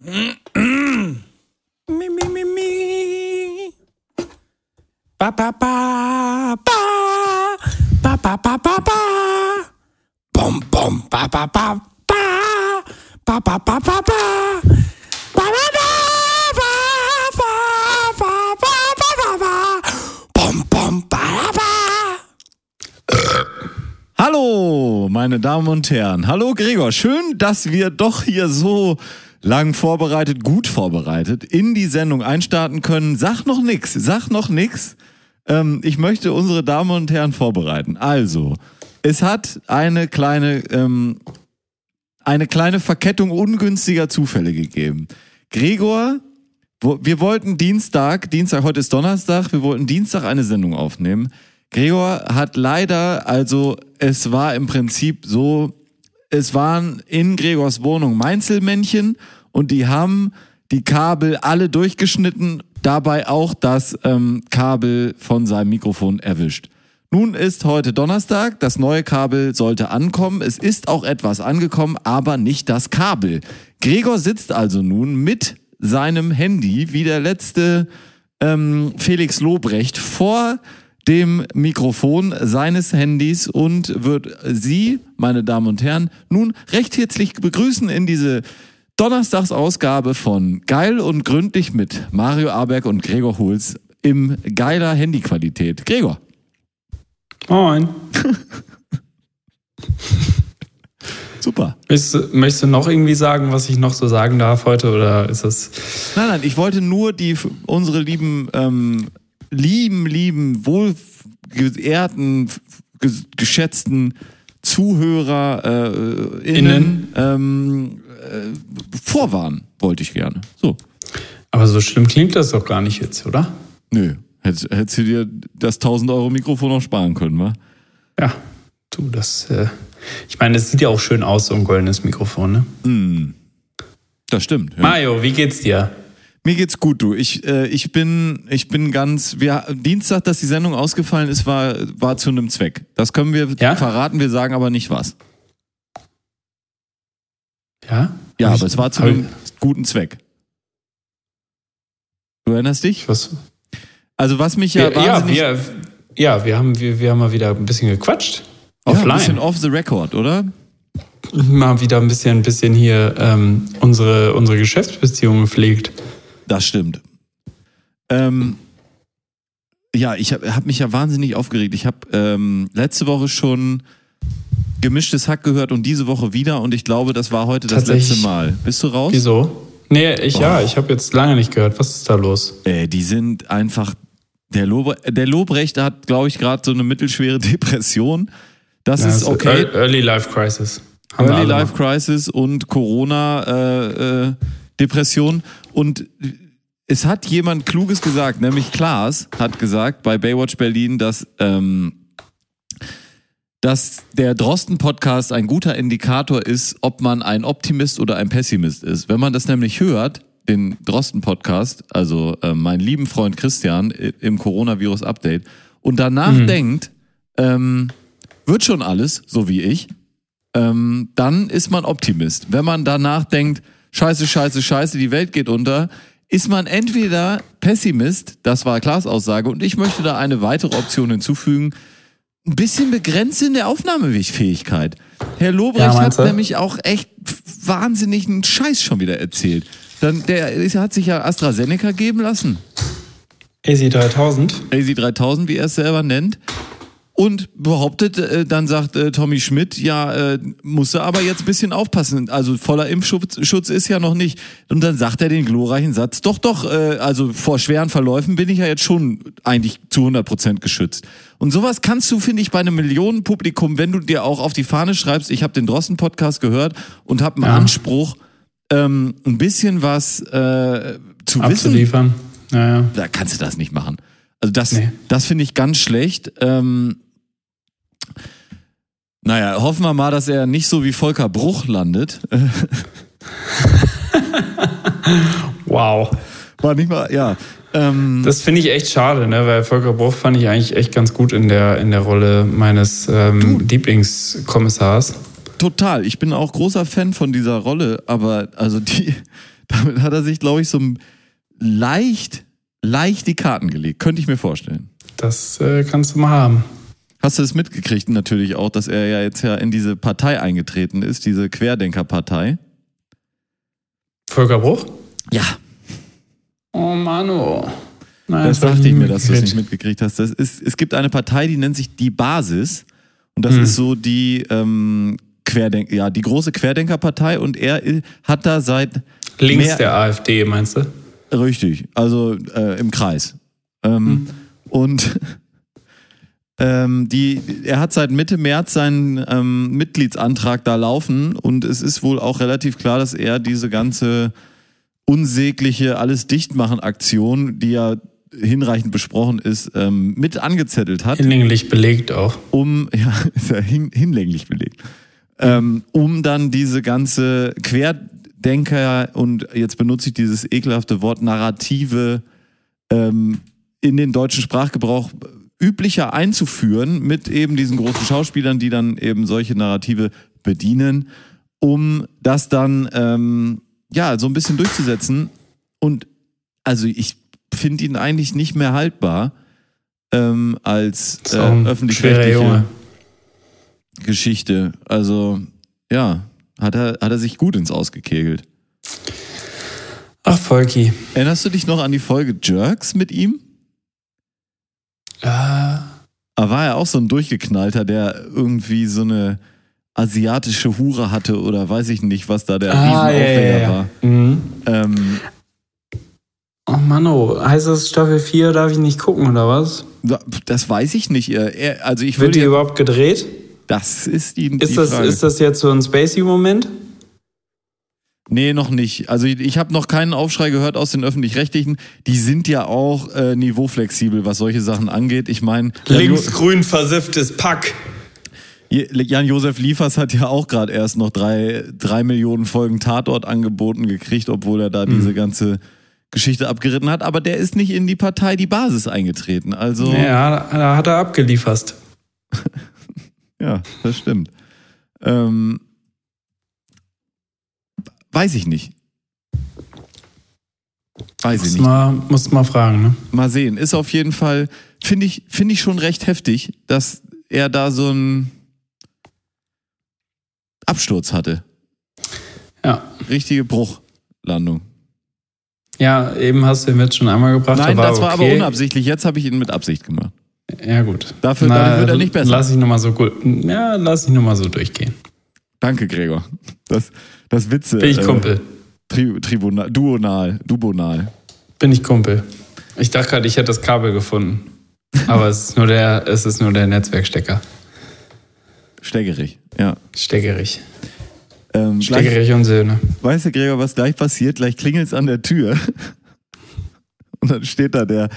mi, mi, mi, mi. Ba, ba, ba, ba. Ba, ba, ba, ba, ba. Bom, bom, ba, ba, ba, ba. Ba, ba, ba, ba, ba. Hallo, meine Damen und Herren. Hallo, Gregor. Schön, dass wir doch hier so lang vorbereitet, gut vorbereitet in die Sendung einstarten können. Sag noch nix, sag noch nix. Ähm, ich möchte unsere Damen und Herren vorbereiten. Also, es hat eine kleine, ähm, eine kleine Verkettung ungünstiger Zufälle gegeben. Gregor, wo, wir wollten Dienstag, Dienstag, heute ist Donnerstag, wir wollten Dienstag eine Sendung aufnehmen. Gregor hat leider, also es war im Prinzip so, es waren in Gregors Wohnung Meinzelmännchen und die haben die Kabel alle durchgeschnitten, dabei auch das ähm, Kabel von seinem Mikrofon erwischt. Nun ist heute Donnerstag, das neue Kabel sollte ankommen. Es ist auch etwas angekommen, aber nicht das Kabel. Gregor sitzt also nun mit seinem Handy, wie der letzte ähm, Felix Lobrecht, vor dem Mikrofon seines Handys und wird Sie, meine Damen und Herren, nun recht herzlich begrüßen in diese Donnerstagsausgabe von Geil und Gründlich mit Mario Aberg und Gregor Hulz im geiler Handyqualität. Gregor. Moin. Super. Möchtest, du- möchtest du noch irgendwie sagen, was ich noch so sagen darf heute? Oder ist das. Nein, nein, ich wollte nur die unsere lieben, ähm, lieben, lieben, wohlgeehrten, ge- geschätzten Zuhörer äh, innen. Ähm, äh, vorwarnen, wollte ich gerne. So. Aber so schlimm klingt das doch gar nicht jetzt, oder? Nö. Hättest, hättest du dir das 1000 Euro Mikrofon noch sparen können, wa? Ja. Du, das. Äh, ich meine, es sieht ja auch schön aus, so ein goldenes Mikrofon, ne? Hm. Das stimmt. Ja. Mario, wie geht's dir? Mir geht's gut, du. Ich, äh, ich bin, ich bin ganz. Wir, Dienstag, dass die Sendung ausgefallen ist, war, war zu einem Zweck. Das können wir Ja? verraten, wir sagen aber nicht was. Ja? Ja, aber ich- es war zu einem guten Zweck. Du erinnerst dich? Ich, was? Also was mich ja, Ja, ja, wahnsinnig. wir, ja wir, haben, wir, wir haben mal wieder ein bisschen gequatscht. Ja, ein Offline. bisschen off the record, oder? mal wieder ein bisschen, ein bisschen hier ähm, unsere, unsere Geschäftsbeziehungen gepflegt. Das stimmt. Ähm, ja, ich habe hab mich ja wahnsinnig aufgeregt. Ich habe ähm, letzte Woche schon gemischtes Hack gehört und diese Woche wieder und ich glaube, das war heute das letzte Mal. Bist du raus? Wieso? Nee, ich ja, ich habe jetzt lange nicht gehört. Was ist da los? Äh, die sind einfach. Der, Lob, der Lobrecht hat, glaube ich, gerade so eine mittelschwere Depression. Das Ja, ist okay. Ear- Early Life Crisis. Haben Early Life Crisis und Corona äh, äh, Depression. Und es hat jemand Kluges gesagt, nämlich Klaas hat gesagt bei Baywatch Berlin, dass, ähm, dass der Drosten-Podcast ein guter Indikator ist, ob man ein Optimist oder ein Pessimist ist. Wenn man das nämlich hört, den Drosten-Podcast, also äh, meinen lieben Freund Christian im Coronavirus-Update, und danach denkt, ähm, wird schon alles, so wie ich, ähm, dann ist man Optimist. Wenn man danach denkt, scheiße, scheiße, scheiße, die Welt geht unter, ist man entweder Pessimist, das war Klaas Aussage, und ich möchte da eine weitere Option hinzufügen, ein bisschen begrenzt in der Aufnahmefähigkeit. Herr Lobrecht Ja, hat nämlich auch echt wahnsinnigen Scheiß schon wieder erzählt. Dann, der ist- hat sich ja AstraZeneca geben lassen. AC3000. AC3000, wie er es selber nennt. Und behauptet, äh, dann sagt äh, Tommy Schmidt, ja, äh, musste aber jetzt ein bisschen aufpassen. Also voller Impfschutz Schutz ist ja noch nicht. Und dann sagt er den glorreichen Satz, doch, doch, äh, also vor schweren Verläufen bin ich ja jetzt schon eigentlich zu 100 Prozent geschützt. Und sowas kannst du, finde ich, bei einem Millionenpublikum, wenn du dir auch auf die Fahne schreibst, ich habe den Drosten-Podcast gehört und habe einen Ja. Anspruch, ähm, ein bisschen was äh, zu wissen Abzuliefern. Naja. da kannst du das nicht machen. Also das, Nee. das finde ich ganz schlecht. Ähm, naja, hoffen wir mal, dass er nicht so wie Volker Bruch landet. Wow. War nicht mal, ja. Ähm, Das finde ich echt schade, ne? weil Volker Bruch fand ich eigentlich echt ganz gut in der, in der Rolle meines ähm, Lieblingskommissars. total. Ich bin auch großer Fan von dieser Rolle, aber also die, Damit hat er sich, glaube ich, so leicht, leicht die Karten gelegt. Könnte ich mir vorstellen. Das äh, kannst du mal haben. Hast du es mitgekriegt natürlich auch, dass er ja jetzt ja in diese Partei eingetreten ist, diese Querdenkerpartei? Volker Bruch? Ja. Oh Manu. Nein, Das dachte ich mir, dass du es nicht mitgekriegt hast. Das ist, es gibt eine Partei, die nennt sich die Basis. Und das Hm. ist so die ähm, Querdenk ja, die große Querdenkerpartei und er hat da seit Links mehr- der AfD, meinst du? Richtig, also äh, im Kreis. Ähm, Und ähm, die, er hat seit Mitte März seinen ähm, Mitgliedsantrag da laufen und es ist wohl auch relativ klar, dass er diese ganze unsägliche alles dichtmachen Aktion, die ja hinreichend besprochen ist, ähm, mit angezettelt hat Hinlänglich belegt auch. um, ja, ist ja hin, hinlänglich belegt, ähm, um dann diese ganze Querdenker und jetzt benutze ich dieses ekelhafte Wort Narrative ähm, in den deutschen Sprachgebrauch üblicher einzuführen mit eben diesen großen Schauspielern, die dann eben solche Narrative bedienen, um das dann ähm, ja so ein bisschen durchzusetzen. Und also ich finde ihn eigentlich nicht mehr haltbar ähm, als äh, öffentlich-rechtliche. Geschichte. Also ja, hat er, hat er sich gut ins Ausgekegelt. Ach, Volki. Erinnerst du dich noch an die Folge Jerks mit ihm? Ja. Da war er auch so ein Durchgeknallter, der irgendwie so eine asiatische Hure hatte oder weiß ich nicht, was da der Riesenaufreger war. Mhm. Ähm, Oh Mano, heißt das Staffel 4 darf ich nicht gucken, oder was? das weiß ich nicht. Er, also ich Wird die überhaupt gedreht? das ist die, Ist die das, Frage. ist das jetzt so ein Spacey-Moment? Nee, noch nicht. Also ich, ich habe noch keinen Aufschrei gehört aus den öffentlich-rechtlichen. Die sind ja auch äh, niveauflexibel, was solche Sachen angeht. Ich meine, Linksgrün versifftes Pack. Jan-Josef Liefers hat ja auch gerade erst noch drei, drei Millionen Folgen Tatort angeboten gekriegt, obwohl er da Hm. diese ganze Geschichte abgeritten hat. Aber der ist nicht in die Partei Die Basis eingetreten. Also, Ja, da hat er abgeliefert. ja das stimmt. Ähm, weiß ich nicht. Weiß ich Muss nicht. mal, muss mal fragen, ne? Mal sehen. Ist auf jeden Fall, finde ich, finde ich schon recht heftig, dass er da so einen Absturz hatte. Ja. Richtige Bruchlandung. Ja, eben hast du ihn jetzt schon einmal gebracht. Nein, da das war aber okay. unabsichtlich. Jetzt habe ich ihn mit Absicht gemacht. Ja, gut. Dafür- dadurch wird er nicht besser. Lass ich nochmal so. Ja, lass ich nochmal so durchgehen. Danke, Gregor. Das, das Witze. Bin ich äh, Kumpel. Tri Tribunal, Duonal, Dubonal. Bin ich Kumpel. Ich dachte gerade, ich hätte das Kabel gefunden. Aber es ist nur der, es ist nur der Netzwerkstecker. Steckerig. Ja. Steckerig. Ähm, gleich, Steckerig und Söhne. weißt du, Gregor, was gleich passiert? Gleich klingelt es an der Tür. Und dann steht da der,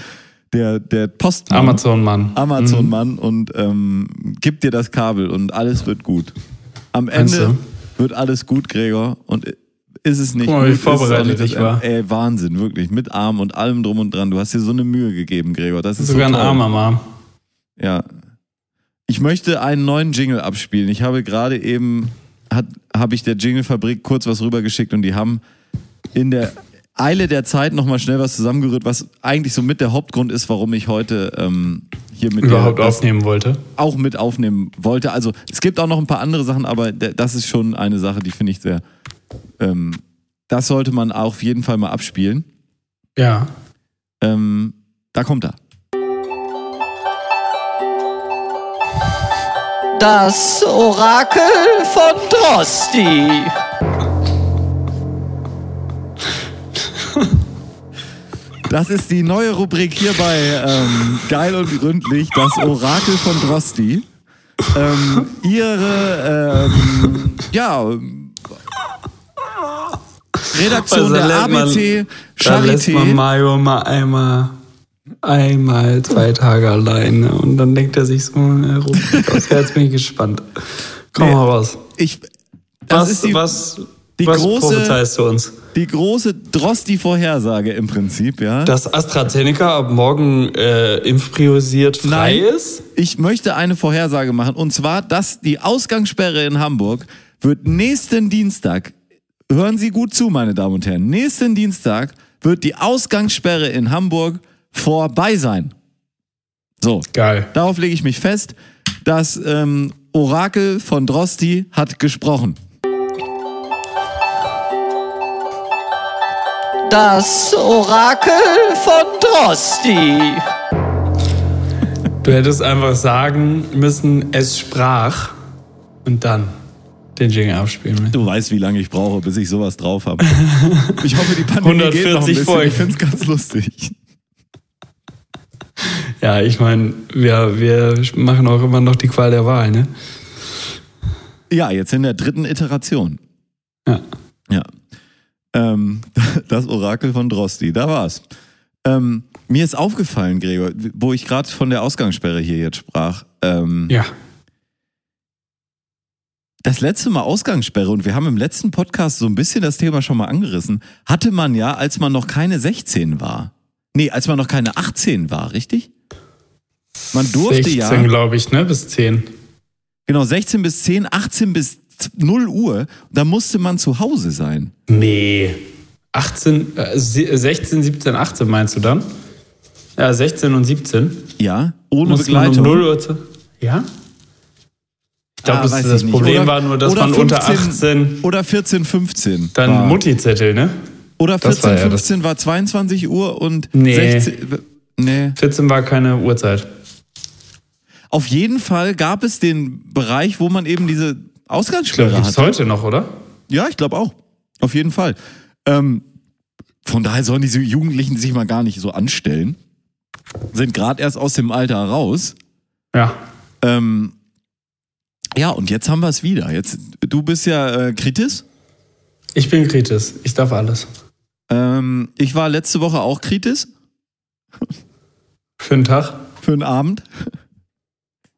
der, der Postmann. Amazon-Mann. Amazon-Mann und ähm, gibt dir das Kabel und alles wird gut. Am Ende du? Wird alles gut, Gregor. Und ist es nicht Guck mal, wie vorbereitet ich war. Ey, Wahnsinn, wirklich. Mit Arm und allem drum und dran. Du hast dir so eine Mühe gegeben, Gregor. Das ist Sogar so ein armer Mom. Ja. Ich möchte einen neuen Jingle abspielen. Ich habe gerade eben, habe ich der Jingle-Fabrik kurz was rübergeschickt und die haben in der Eile der Zeit nochmal schnell was zusammengerührt, was eigentlich so mit der Hauptgrund ist, warum ich heute ähm, hier mit Überhaupt dir das aufnehmen wollte. auch mit aufnehmen wollte. Also es gibt auch noch ein paar andere Sachen, aber das ist schon eine Sache, die finde ich sehr. Ähm, das sollte man auf jeden Fall mal abspielen. Ja. Ähm, da kommt er. Das Orakel von Drosti. Das ist die neue Rubrik hier bei ähm, Geil und Gründlich, das Orakel von Drosti. Ähm, ihre, ähm, ja, Redaktion Also der lässt man- ABC Da lässt man Charité. Mario mal einmal, einmal zwei Tage alleine und dann denkt er sich so aus. Jetzt bin ich gespannt. Komm Nee. mal raus. Ich, das Was, ist die, was, die was große- prophezeist du uns? Die große Drosti-Vorhersage im Prinzip, ja. Dass AstraZeneca ab morgen äh, impfpriorisiert frei Nein. ist? Ich möchte eine Vorhersage machen und zwar, dass die Ausgangssperre in Hamburg wird nächsten Dienstag hören Sie gut zu, meine Damen und Herren. Nächsten Dienstag wird die Ausgangssperre in Hamburg vorbei sein. So, Geil. darauf lege ich mich fest. Das ähm, Orakel von Drosti hat gesprochen. Das Orakel von Drosti. Du hättest einfach sagen müssen, es sprach und dann den Jingle abspielen müssen. Du weißt, wie lange ich brauche, bis ich sowas drauf habe. Ich hoffe, die Pandemie geht noch ein 140 bisschen. Folgen. Ich finde es ganz lustig. Ja, ich meine, wir, wir machen auch immer noch die Qual der Wahl, ne? Ja, jetzt in der dritten Iteration. Ja. Ja. Ähm, das Orakel von Drosti, da war's. Ähm, mir ist aufgefallen, Gregor, wo ich gerade von der Ausgangssperre hier jetzt sprach. Ähm, Ja. Das letzte Mal Ausgangssperre, und wir haben im letzten Podcast so ein bisschen das Thema schon mal angerissen, hatte man ja, als man noch keine 16 war. Nee, als man noch keine 18 war, richtig? Man durfte 16, ja. glaube ich, ne? Bis 10. Genau, 16 bis 10, 18 bis 0 Uhr. Da musste man zu Hause sein. Nee. 18, äh, sie- 16, 17, 18 meinst du dann? Ja, 16 und 17. Ja, ohne Muss Begleitung. um 0 Uhr zu. Ja? Ich glaube, Ah, das, das. Problem Oder- war nur, dass man unter 15 18 Oder 14, 15. dann Mutti-Zettel, ne? Oder das 14, war ja das- 15 war 22 Uhr und Nee. 16. Nee. 14 war keine Uhrzeit. Auf jeden Fall gab es den Bereich, wo man eben diese Ausgangssperre gibt es hatte. heute noch, oder? Ja, ich glaube auch. Auf jeden Fall. Ähm, von daher sollen diese Jugendlichen sich mal gar nicht so anstellen. Sind gerade erst aus dem Alter raus. Ja. Ähm, ja, und jetzt haben wir es wieder. Jetzt, du bist ja äh, Kritis. Ich bin Kritis. Ich darf alles. Ähm, ich war letzte Woche auch Kritis Für den Tag. für einen Abend.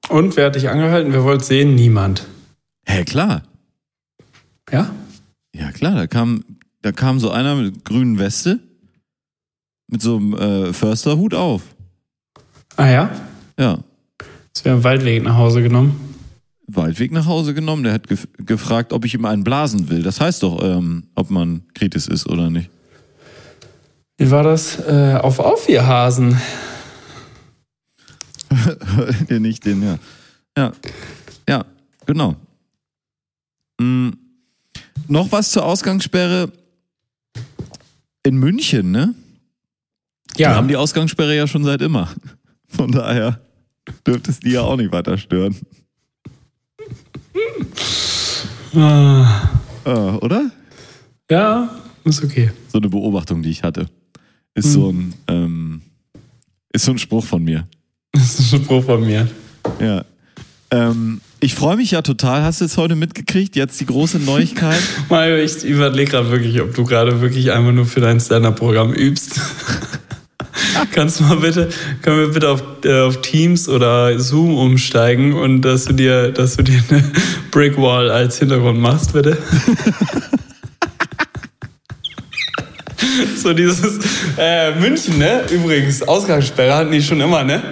Und wer hat dich angehalten? Wer wollte sehen? Niemand. Hä, klar. Ja? Ja, klar. Da kam, da kam so einer mit grünen Weste mit so einem äh, Försterhut auf. Ah ja? Ja. Jetzt wäre ein Waldweg nach Hause genommen. Waldweg nach Hause genommen. Der hat gef gefragt, ob ich ihm einen blasen will. Das heißt doch, ähm, ob man Kritis ist oder nicht. Wie war das? Äh, auf auf, ihr Hasen. der nicht den, ja. Ja. Ja, genau. Mm. Noch was zur Ausgangssperre. In München, ne? Ja. Wir haben die Ausgangssperre ja schon seit immer. Von daher dürfte es die ja auch nicht weiter stören. Ah. Äh, oder? Ja, ist okay. So eine Beobachtung, die ich hatte. Ist so ein, ähm, ist so ein Spruch von mir. Das ist ein Spruch von mir. Ja. Ähm, ich freue mich ja total. Hast du es heute mitgekriegt? Jetzt die große Neuigkeit. Mario, ich überlege gerade wirklich, ob du gerade wirklich einmal nur für dein Stand-Up-Programm übst. Kannst du mal bitte, können wir bitte auf, äh, auf Teams oder Zoom umsteigen und dass du dir, dass du dir eine Brickwall als Hintergrund machst, bitte? so dieses äh, München, ne? Übrigens, Ausgangssperre hatten die schon immer, ne?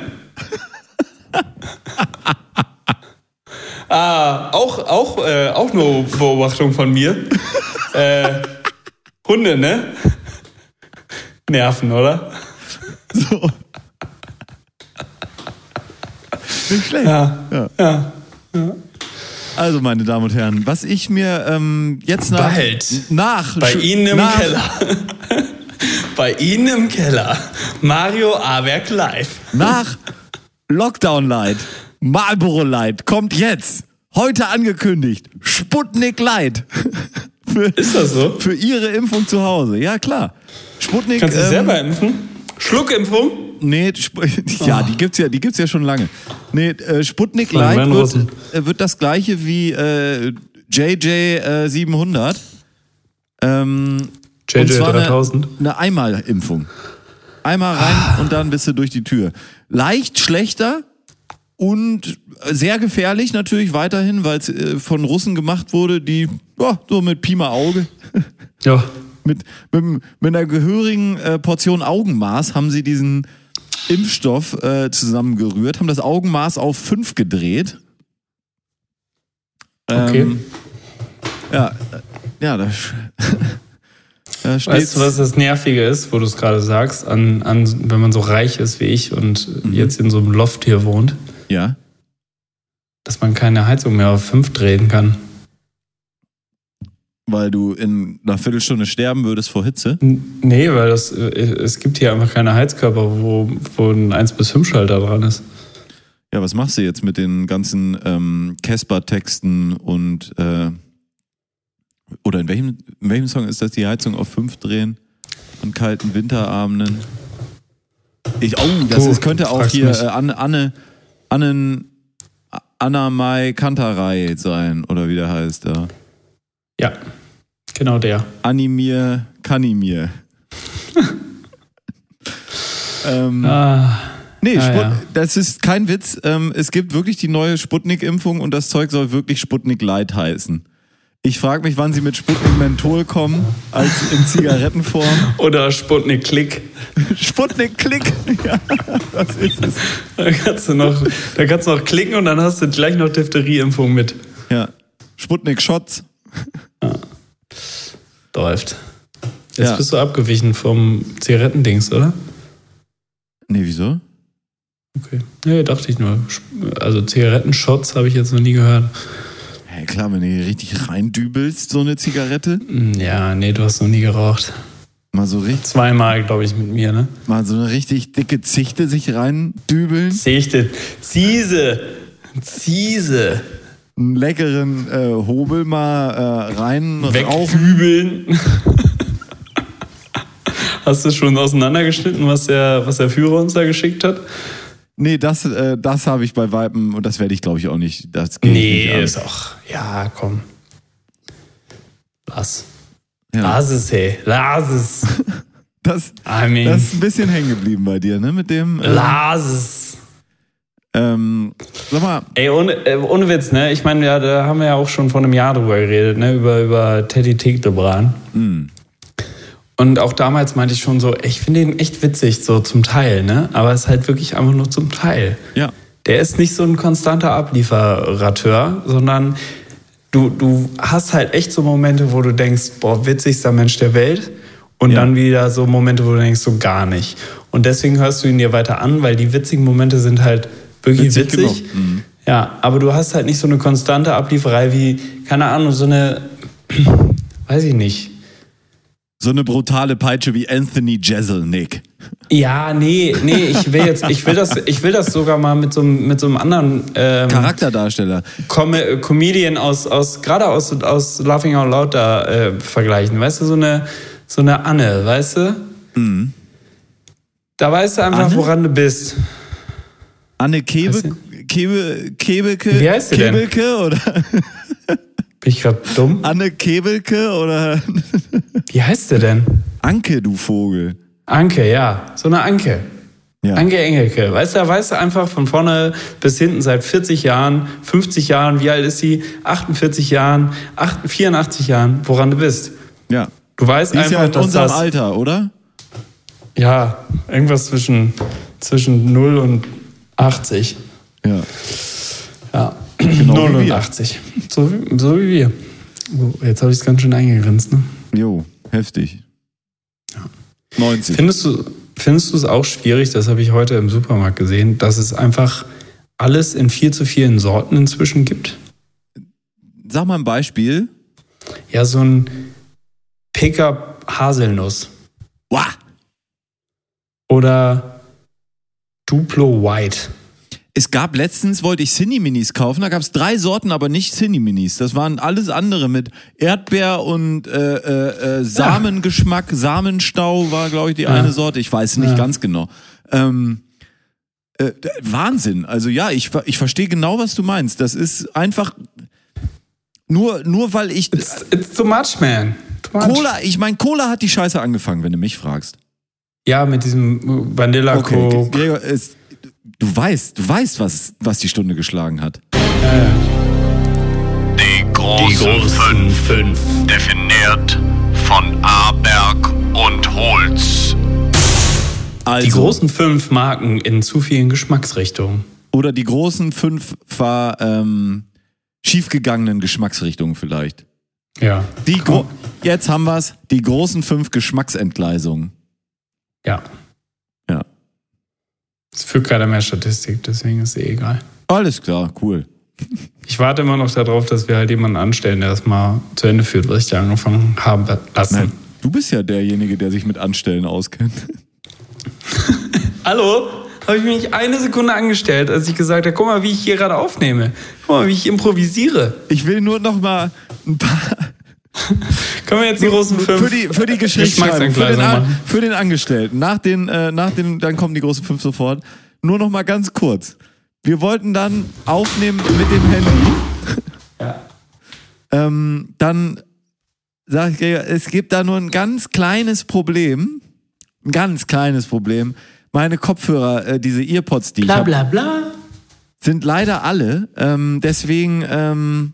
Ah, auch, auch, äh, auch nur Beobachtung von mir. äh, Hunde, ne? Nerven, oder? So. Nicht schlecht. Ja. Ja. Ja. Also, meine Damen und Herren, was ich mir ähm, jetzt nach. Bald. Nach. Bei Ihnen im nach, Keller. Bei Ihnen im Keller. Mario Awerk live. Nach Lockdown Light, Marlboro Light kommt jetzt. Heute angekündigt. Sputnik Light. für, Ist das so? für Ihre Impfung zu Hause. Ja, klar. Sputnik. Kannst du ähm, selber impfen? Schluckimpfung? Nee, Sp ja, die gibt's ja, die gibt's ja schon lange. Nee, äh, Sputnik Light wird, äh, wird das gleiche wie äh, JJ äh, 700. Ähm, JJ und zwar 3000. Eine, eine Einmalimpfung. Einmal rein und dann bist du durch die Tür. Leicht schlechter und sehr gefährlich natürlich weiterhin, weil es äh, von Russen gemacht wurde, die ja, so mit Pima Auge Ja. mit, mit, mit einer gehörigen äh, Portion Augenmaß haben sie diesen Impfstoff äh, zusammengerührt, haben das Augenmaß auf 5 gedreht. Okay. Ähm, ja, äh, ja, da, da steht's. Weißt du, was das Nervige ist, wo du es gerade sagst, an, an, wenn man so reich ist wie ich und Mhm. jetzt in so einem Loft hier wohnt, Ja. dass man keine Heizung mehr auf 5 drehen kann. Weil du in einer Viertelstunde sterben würdest vor Hitze. N- Nee, weil das, äh, es gibt hier einfach keine Heizkörper, wo, wo ein 1 bis 5 Schalter dran ist. Ja, was machst du jetzt mit den ganzen ähm, Casper-Texten und äh, oder in welchem, in welchem Song ist das die Heizung auf 5 drehen an kalten Winterabenden? Ich, oh, das Du, ist, könnte auch hier äh, Anne, Anne, Annen, Anna Mai Kanterei sein, oder wie der heißt da. Ja, genau der. Animir, Kanimir. ähm, Ah, Nee, Ja, Sput ja. das ist kein Witz. Ähm, es gibt wirklich die neue Sputnik-Impfung und das Zeug soll wirklich Sputnik Light heißen. Ich frage mich, wann sie mit Sputnik Menthol kommen, als in Zigarettenform. oder Sputnik Klick. Sputnik Klick. Ja, das ist es. Da kannst, du noch, da kannst du noch klicken und dann hast du gleich noch Diphtherieimpfung mit. Ja. Sputnik Shots. Läuft. Jetzt Ja. bist du abgewichen vom Zigarettendings, oder? Nee, wieso? Okay. Nee, dachte ich nur. Also Zigarettenshots habe ich jetzt noch nie gehört. Ja, klar, wenn du hier richtig reindübelst, so eine Zigarette. Hm, Ja, nee, du hast noch nie geraucht. Mal so richtig, Zweimal, glaube ich, mit mir, ne? mal so eine richtig dicke Zichte sich reindübeln. Sichte. Ziese. Ziese. Einen leckeren äh, Hobel mal äh, rein rauchen. Wegkübeln. Hast du schon auseinandergeschnitten, was der, was der Führer uns da geschickt hat? Nee, das, äh, das habe ich bei Weiben und das werde ich glaube ich auch nicht. Das geht Nee, nicht ist auch. Ja, komm. Lass. Ja. Lass es, hey. Lass es. Das, I mean. das ist ein bisschen hängen geblieben bei dir, ne? Mit dem. Äh, Lass es. ähm, sag mal, Ey, ohne, äh, ohne Witz, ne? Ich meine, ja, da haben wir ja auch schon vor einem Jahr drüber geredet, ne? Über, über Teddy Teglebran. hm, Und auch damals meinte ich schon so, ich finde ihn echt witzig, so zum Teil, ne? Aber es ist halt wirklich einfach nur zum Teil. ja. Der ist nicht so ein konstanter Ablieferateur, sondern du, du hast halt echt so Momente, wo du denkst, boah, witzigster Mensch der Welt. Und Ja. dann wieder so Momente, wo du denkst, so gar nicht. Und deswegen hörst du ihn dir weiter an, weil die witzigen Momente sind halt wirklich Witzig witzig. Mhm. Ja, aber du hast halt nicht so eine konstante Ablieferei wie, keine Ahnung, so eine, weiß ich nicht. So eine brutale Peitsche wie Anthony Jeselnik. Ja, nee, nee, ich will jetzt, ich will das, ich will das sogar mal mit so, einem- mit so einem anderen ähm, Charakterdarsteller. Com Comedian aus, aus gerade aus, aus Laughing Out Loud da äh, vergleichen. Weißt du, so eine, so eine Anne, weißt du? Da weißt du einfach, Anne? woran du bist. Anne Kebe, Weißt Kebe, Kebelke? Wie heißt sie denn? Kebelke oder Bin ich gerade dumm? Anne Kebelke oder Wie heißt der denn? Anke, du Vogel. Anke, ja. So eine Anke. Ja. Anke Engelke. Weißt du, da weißt du einfach von vorne bis hinten seit 40 Jahren, 50 Jahren, wie alt ist sie? 48 Jahren, 8, 84 Jahren, woran du bist. Ja. Du weißt Die ist einfach, ja in unserem das, Alter, oder? Ja, irgendwas zwischen, zwischen 0 und 80. Ja. Ja, Genau wie wir. 89. So wie, so wie wir. Oh, jetzt habe ich es ganz schön eingegrenzt. Ne? Jo, heftig. 90. Findest du findest du es auch schwierig, das habe ich heute im Supermarkt gesehen, dass es einfach alles in viel zu vielen Sorten inzwischen gibt? Sag mal ein Beispiel. Ja, so ein Pickup Haselnuss Wow. oder Duplo White. Es gab letztens, wollte ich Cine-Minis kaufen, da gab es drei Sorten, aber nicht Cine-Minis. Das waren alles andere mit Erdbeer und äh, äh, äh, Samengeschmack, Samenstau war, glaube ich, die eine Sorte. Ich weiß nicht Ja. ganz genau. Ähm, äh, Wahnsinn. Also ja, ich, ich verstehe genau, was du meinst. Das ist einfach nur, nur weil ich It's, it's too much, man. Too much. Cola, ich meine, Cola hat die Scheiße angefangen, wenn du mich fragst. Ja, mit diesem Vanilla Okay, Coke. Gregor, es, du weißt, du weißt, was, was die Stunde geschlagen hat. Die großen, fünf, definiert von Aberg und Holz. Also, Die großen fünf Marken in zu vielen Geschmacksrichtungen. Oder die großen fünf ver, ähm, schiefgegangenen Geschmacksrichtungen vielleicht. Ja. Die Jetzt haben wir's. Die großen fünf Geschmacksentgleisungen. Ja. Es führt keiner mehr Statistik, deswegen ist eh egal. Alles klar, cool. Ich warte immer noch darauf, dass wir halt jemanden anstellen, der das mal zu Ende führt, was ich da angefangen habe lassen. Nein, du bist ja derjenige, der sich mit Anstellen auskennt. Hallo? Habe ich mich nicht eine Sekunde angestellt, als ich gesagt habe, guck mal, wie ich hier gerade aufnehme. Guck mal, wie ich improvisiere. Ich will nur noch mal ein paar Können wir jetzt die großen fünf für die für die Geschichtsschreibung, für den, An, für den Angestellten. Nach den äh, nach den dann kommen die großen fünf sofort. Nur noch mal ganz kurz. Wir wollten dann aufnehmen mit dem Handy. Ja. Ähm, dann sag ich, es gibt da nur ein ganz kleines Problem. Ein ganz kleines Problem. Meine Kopfhörer, äh, diese Earpods, die ich Bla habe, bla bla. sind leider alle. Ähm, deswegen, ähm,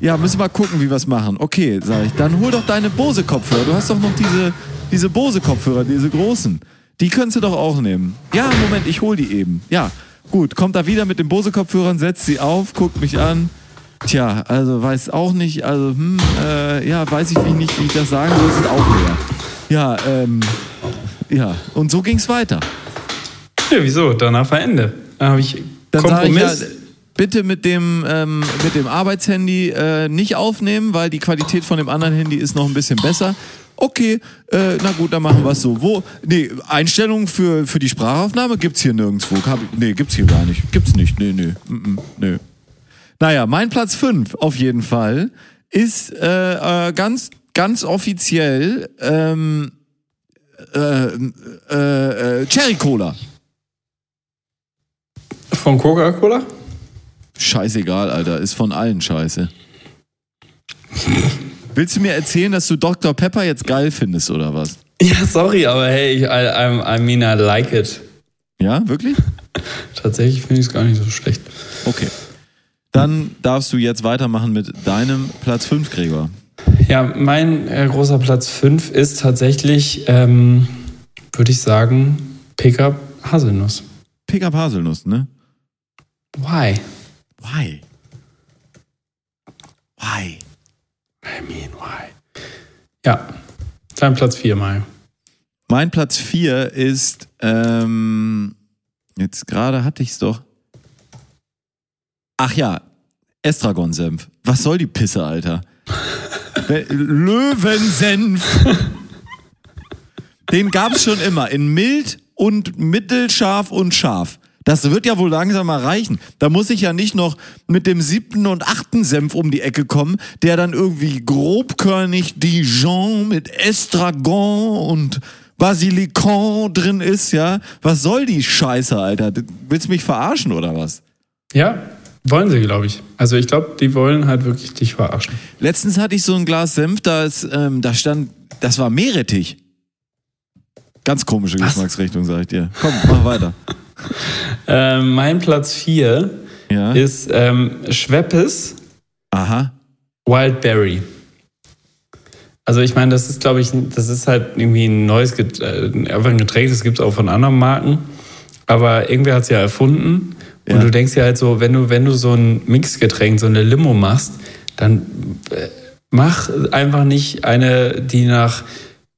ja, müssen wir gucken, wie wir es machen. Okay, sag ich. Dann hol doch deine Bose-Kopfhörer. Du hast doch noch diese, diese Bose-Kopfhörer, diese großen. Die könntest du doch auch nehmen. Ja, Moment, ich hol die eben. Ja, gut. Kommt da wieder mit den Bose-Kopfhörern, setzt sie auf, guckt mich an. Tja, also weiß auch nicht, also, hm, äh, ja, weiß ich wie nicht, wie ich das sagen soll, sind auch leer. Ja, ähm, ja, und so ging's weiter. Ja, wieso? Danach war Ende. Dann habe ich Dann bitte mit dem, ähm, mit dem Arbeitshandy äh, nicht aufnehmen, weil die Qualität von dem anderen Handy ist noch ein bisschen besser. Okay, äh, na gut, dann machen wir es so. Wo? Nee, Einstellungen für, für die Sprachaufnahme gibt's hier nirgendwo. Hab nee, gibt's hier gar nicht. Gibt's nicht. Nee, nee. Mm -mm, nee. Naja, mein Platz 5 auf jeden Fall ist äh, äh, ganz, ganz offiziell ähm, äh, äh, äh, Cherry Cola. Von Coca-Cola? Scheißegal, Alter. Ist von allen scheiße. Willst du mir erzählen, dass du Dr. Pepper jetzt geil findest oder was? Ja, sorry, aber hey, ich, I, I mean, I like it. Ja, wirklich? Tatsächlich finde ich es gar nicht so schlecht. Okay. Dann darfst du jetzt weitermachen mit deinem Platz 5, Gregor. Ja, mein äh, großer Platz 5 ist tatsächlich, ähm, würde ich sagen, Pickup Haselnuss. Pickup Haselnuss, ne? Why? Why? Why? I mean, why? Ja, dein Platz 4 mal. Mein Platz 4 ist, ähm, jetzt gerade hatte ich es doch. Ach ja, Estragon-Senf. Was soll die Pisse, Alter? Löwensenf. Den gab es schon immer in mild und mittelscharf und scharf. Das wird ja wohl langsam mal reichen. Da muss ich ja nicht noch mit dem siebten und achten Senf um die Ecke kommen, der dann irgendwie grobkörnig Dijon mit Estragon und Basilicon drin ist, ja. Was soll die Scheiße, Alter? Willst du mich verarschen oder was? Ja, wollen sie, glaube ich. Also ich glaube, die wollen halt wirklich dich verarschen. Letztens hatte ich so ein Glas Senf, da, ist, ähm, da stand, das war Meerrettich. Ganz komische Geschmacksrichtung, sag ich dir. Komm, mach weiter. Ähm, mein Platz 4 Ja. ist ähm, Schweppes Aha. Wildberry. Also ich meine, das ist, glaube ich, das ist halt irgendwie ein neues Get äh, einfach ein Getränk, das gibt es auch von anderen Marken. Aber irgendwer hat es ja erfunden. Ja. Und du denkst ja halt so, wenn du, wenn du so ein Mixgetränk, so eine Limo machst, dann äh, mach einfach nicht eine, die nach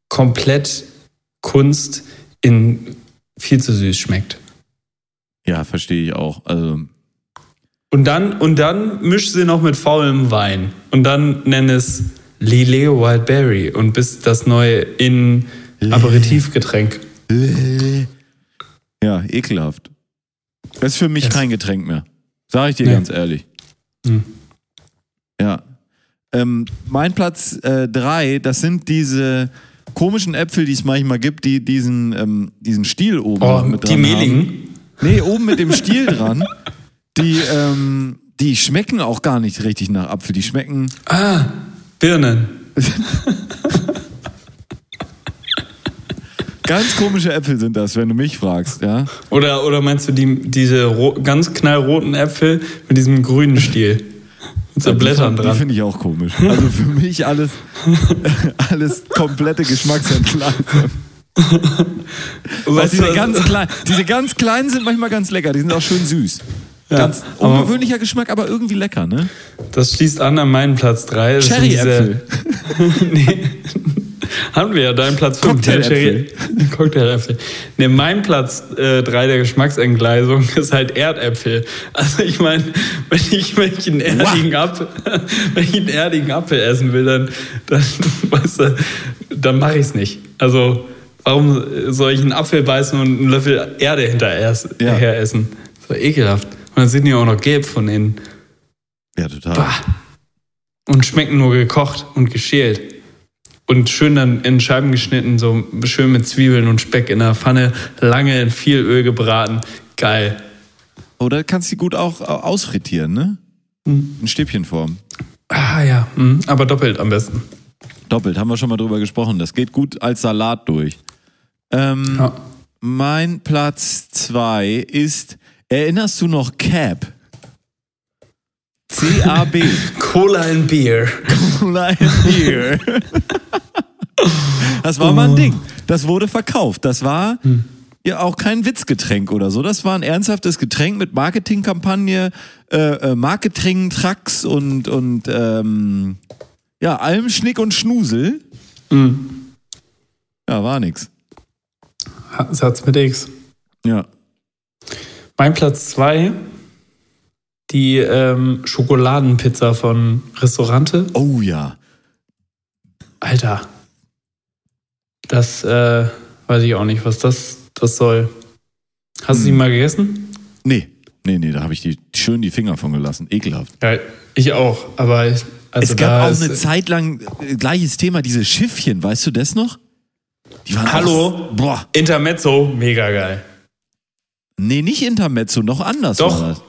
komplett Kunst in viel zu süß schmeckt. Ja, verstehe ich auch. Also, Und dann, und dann misch sie noch mit faulem Wein. Und dann nenn es Lillet Wildberry und bist das neue in Aperitivgetränk. ja, ekelhaft. Das ist für mich Das- kein Getränk mehr. Sag ich dir Nee. ganz ehrlich. Hm. Ja. Ähm, mein Platz 3, das sind diese komischen Äpfel, die es manchmal gibt, die diesen, ähm, diesen Stiel oben Oh, mit dran die haben. Nee, oben mit dem Stiel dran. Die, ähm, die schmecken auch gar nicht richtig nach Apfel. Die schmecken. Ah, Birnen. Ganz komische Äpfel sind das, wenn du mich fragst, ja. Oder, oder meinst du die, diese ganz knallroten Äpfel mit diesem grünen Stiel? Mit so Die Blättern Die dran. finde ich auch komisch. Also für mich alles, alles komplette Geschmacksentgleisung. Weil diese ganz, klein, diese ganz kleinen sind manchmal ganz lecker. Die sind auch schön süß. Ganz aber ungewöhnlicher Geschmack, aber irgendwie lecker, ne? das schließt an an meinen Platz 3. Cherry-Äpfel. nee. Haben wir ja deinen Platz 5. Cocktailäpfel. Cocktailäpfel. Nee, mein Platz 3 der Geschmacksentgleisung ist halt Erdäpfel. Also ich meine, wenn ich, wenn ich einen erdigen Apfel, wenn ich einen erdigen Apfel essen will, dann, dann weißt du, dann mache ich es nicht. Also warum soll ich einen Apfel beißen und einen Löffel Erde hinterher Ja. essen? Das war ekelhaft. Und dann sind die auch noch gelb von innen. Ja, total. Bah. Und schmecken nur gekocht und geschält. Und schön dann in Scheiben geschnitten, so schön mit Zwiebeln und Speck in der Pfanne, lange in viel Öl gebraten. Geil. Oder kannst du die gut auch ausfrittieren, ne? In Stäbchenform. Ah ja, mhm. aber doppelt am besten. Doppelt, haben wir schon mal drüber gesprochen. Das geht gut als Salat durch. Ähm, Ja. Mein Platz 2 ist, erinnerst du noch Cab? C-A-B. Cola and Beer. Lion Beer. Das war mal ein Ding. Das wurde verkauft. Das war ja auch kein Witzgetränk oder so. Das war ein ernsthaftes Getränk mit Marketingkampagne, äh, äh, Marketing-Trucks und, und ähm, ja, allem Schnick und Schnusel. Ja, war nix. Satz mit X. Ja. Mein Platz 2, die ähm, Schokoladenpizza von Restaurante. Oh ja. Alter. Das äh, weiß ich auch nicht, was das, das soll. Hast du sie mal gegessen? Nee. Nee, nee, da habe ich die, schön die Finger von gelassen. Ekelhaft. Ja, ich auch. Aber ich, also es gab auch eine Zeit lang äh, gleiches Thema, diese Schiffchen, weißt du das noch? Hallo? Boah. Intermezzo, mega geil. Nee, nicht Intermezzo, noch anders Doch.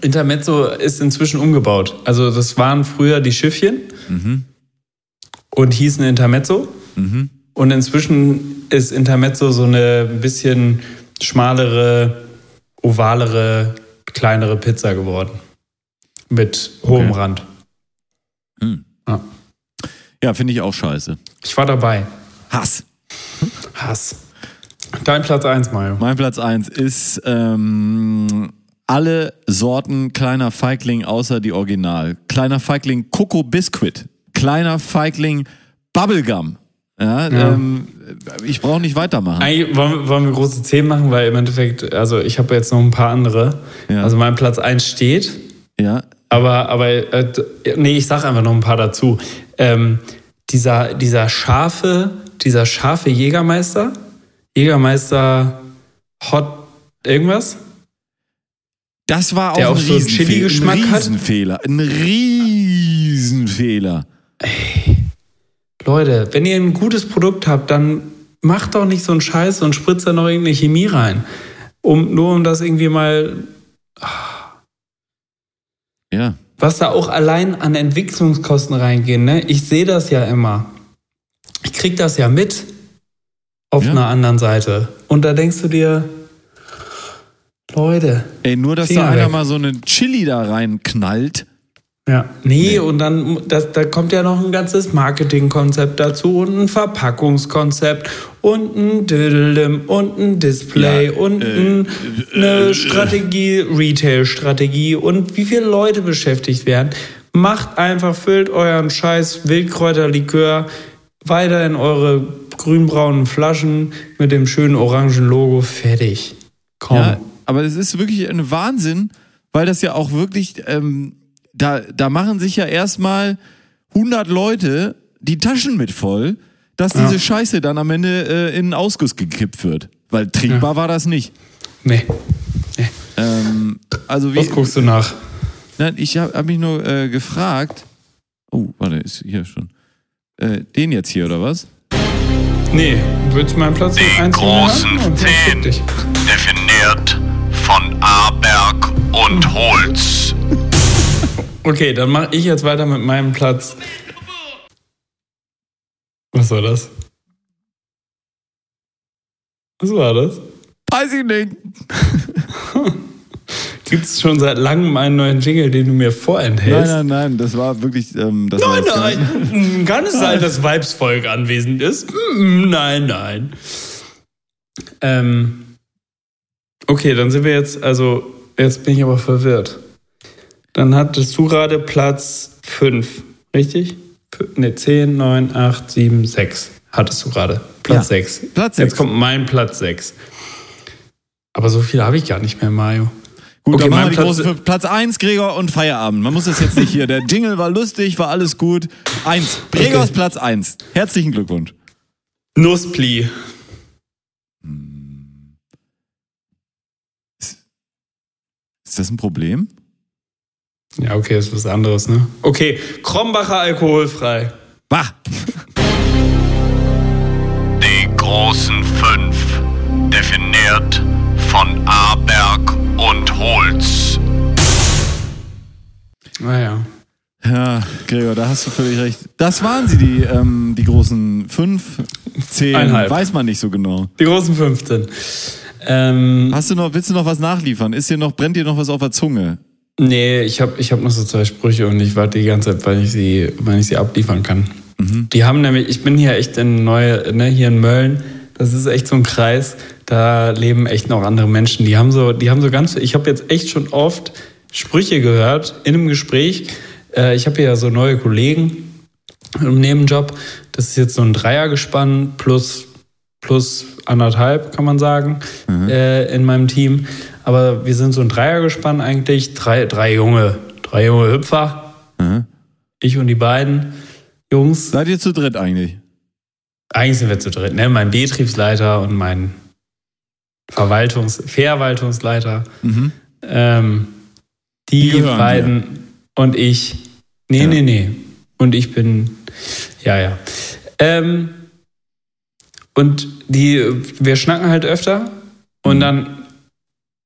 Intermezzo ist inzwischen umgebaut. Also das waren früher die Schiffchen und hießen Intermezzo. Und inzwischen ist Intermezzo so eine ein bisschen schmalere, ovalere, kleinere Pizza geworden. Mit hohem Okay. Rand. Ja. Ja, finde ich auch scheiße. Ich war dabei. Hass. Hass. Dein Platz 1, Mario. Mein Platz 1 ist ähm, alle Sorten kleiner Feigling außer die Original. Kleiner Feigling Coco Biscuit. Kleiner Feigling Bubblegum. Ja, Ja. Ähm, ich brauche nicht weitermachen. Eigentlich wollen, wir- wollen wir große 10 machen, weil im Endeffekt, also ich habe jetzt noch ein paar andere. Ja. Also mein Platz 1 steht. Ja, Aber, aber äh, nee, ich sag einfach noch ein paar dazu. Ähm, dieser, dieser scharfe, dieser scharfe Jägermeister, Jägermeister Hot irgendwas? das war auch Der ein, auch so einen Riesenfe Chili-Geschmack ein hat? Riesenfehler. Ein Riesenfehler. Leute, wenn ihr ein gutes Produkt habt, dann macht doch nicht so einen Scheiß und spritzt da noch irgendeine Chemie rein. Um, nur um das irgendwie mal, Ja. was da auch allein an Entwicklungskosten reingehen, ne? Ich sehe das ja immer. Krieg das ja mit auf Ja. einer anderen Seite. Und da denkst du dir, Leute, Ey, nur, dass Finger da einer weg. mal so einen Chili da reinknallt. Ja, nee, und dann das, da kommt ja noch ein ganzes Marketingkonzept dazu und ein Verpackungskonzept und ein Diddledem und ein Display Ja, und ein, eine Strategie, Retail-Strategie und wie viele Leute beschäftigt werden. Macht einfach, füllt euren scheiß Wildkräuterlikör weiter in eure grünbraunen Flaschen mit dem schönen orangen Logo. Fertig. Komm. Ja, aber es ist wirklich ein Wahnsinn, weil das ja auch wirklich, ähm, da, da machen sich ja erstmal 100 Leute die Taschen mit voll, dass diese Scheiße dann am Ende äh, in einen Ausguss gekippt wird. Weil trinkbar war das nicht. Nee. nee. Ähm, also wie, Was guckst du nach? Nein, ich habe hab mich nur äh, gefragt. Oh, warte, ist hier schon. Äh, den jetzt hier, oder was? Nee, willst du meinen Platz Die eins großen Zehn, definiert von Aberg und Holz. Okay, dann mache ich jetzt weiter mit meinem Platz. Was war das? Was war das? Weiß ich nicht. Gibt es schon seit langem einen neuen Jingle, den du mir Nein, vorenthältst? nein, nein, das war wirklich. Ähm, das war Nein, jetzt gar- nein. Kann es sein, dass Weibsvolk anwesend ist? Mm, Nein, nein. Ähm, okay, dann sind wir jetzt, also jetzt bin ich aber verwirrt. Dann hattest du gerade Platz 5, richtig? Ne, 10, 9, 8, 7, 6 hattest du gerade. Platz Ja. 6. Platz Jetzt sechs. kommt mein Platz 6. Aber so viel habe ich gar nicht mehr, Mario. Gut, Okay, dann machen wir die Platz- große fünf. Platz 1, Gregor und Feierabend. Man muss das jetzt nicht hier. Der Jingle war lustig, war alles gut. Eins. Gregors Okay. Platz 1. Herzlichen Glückwunsch. Nusspli. Ist das ein Problem? Ja, okay, ist was anderes, ne? Okay, Krombacher alkoholfrei. Bah! Die großen fünf. Definiert von Aberg und Holz. Naja. Ja, Gregor, da hast du völlig recht. Das waren sie, die, ähm, die großen fünf, zehn, Eineinhalb. weiß man nicht so genau. Die großen 15. Ähm, Hast du noch, willst du noch was nachliefern? Ist dir noch, brennt dir noch was auf der Zunge? nee, ich habe ich hab noch so zwei Sprüche und ich warte die ganze Zeit, wann ich sie, wann ich sie abliefern kann. Die haben nämlich, ich bin hier echt in neue, ne, hier in Mölln. Das ist echt so ein Kreis. Da leben echt noch andere Menschen. Die haben so, die haben so ganz, ich habe jetzt echt schon oft Sprüche gehört in einem Gespräch. Äh, ich habe ja so neue Kollegen im Nebenjob. Das ist jetzt so ein Dreiergespann plus, plus anderthalb, kann man sagen, äh, in meinem Team. Aber wir sind so ein Dreiergespann eigentlich. Drei, drei junge, drei junge Hüpfer. Mhm. Ich und die beiden Jungs. Seid ihr zu dritt eigentlich? Eigentlich sind wir zu dritt, ne? Mein Betriebsleiter und mein Verwaltungs-, Verwaltungsleiter. Mhm. Ähm, die, Die beiden und ich. Nee, Ja. nee, nee. Und ich bin. Ja, ja. Ähm, und die, wir schnacken halt öfter und dann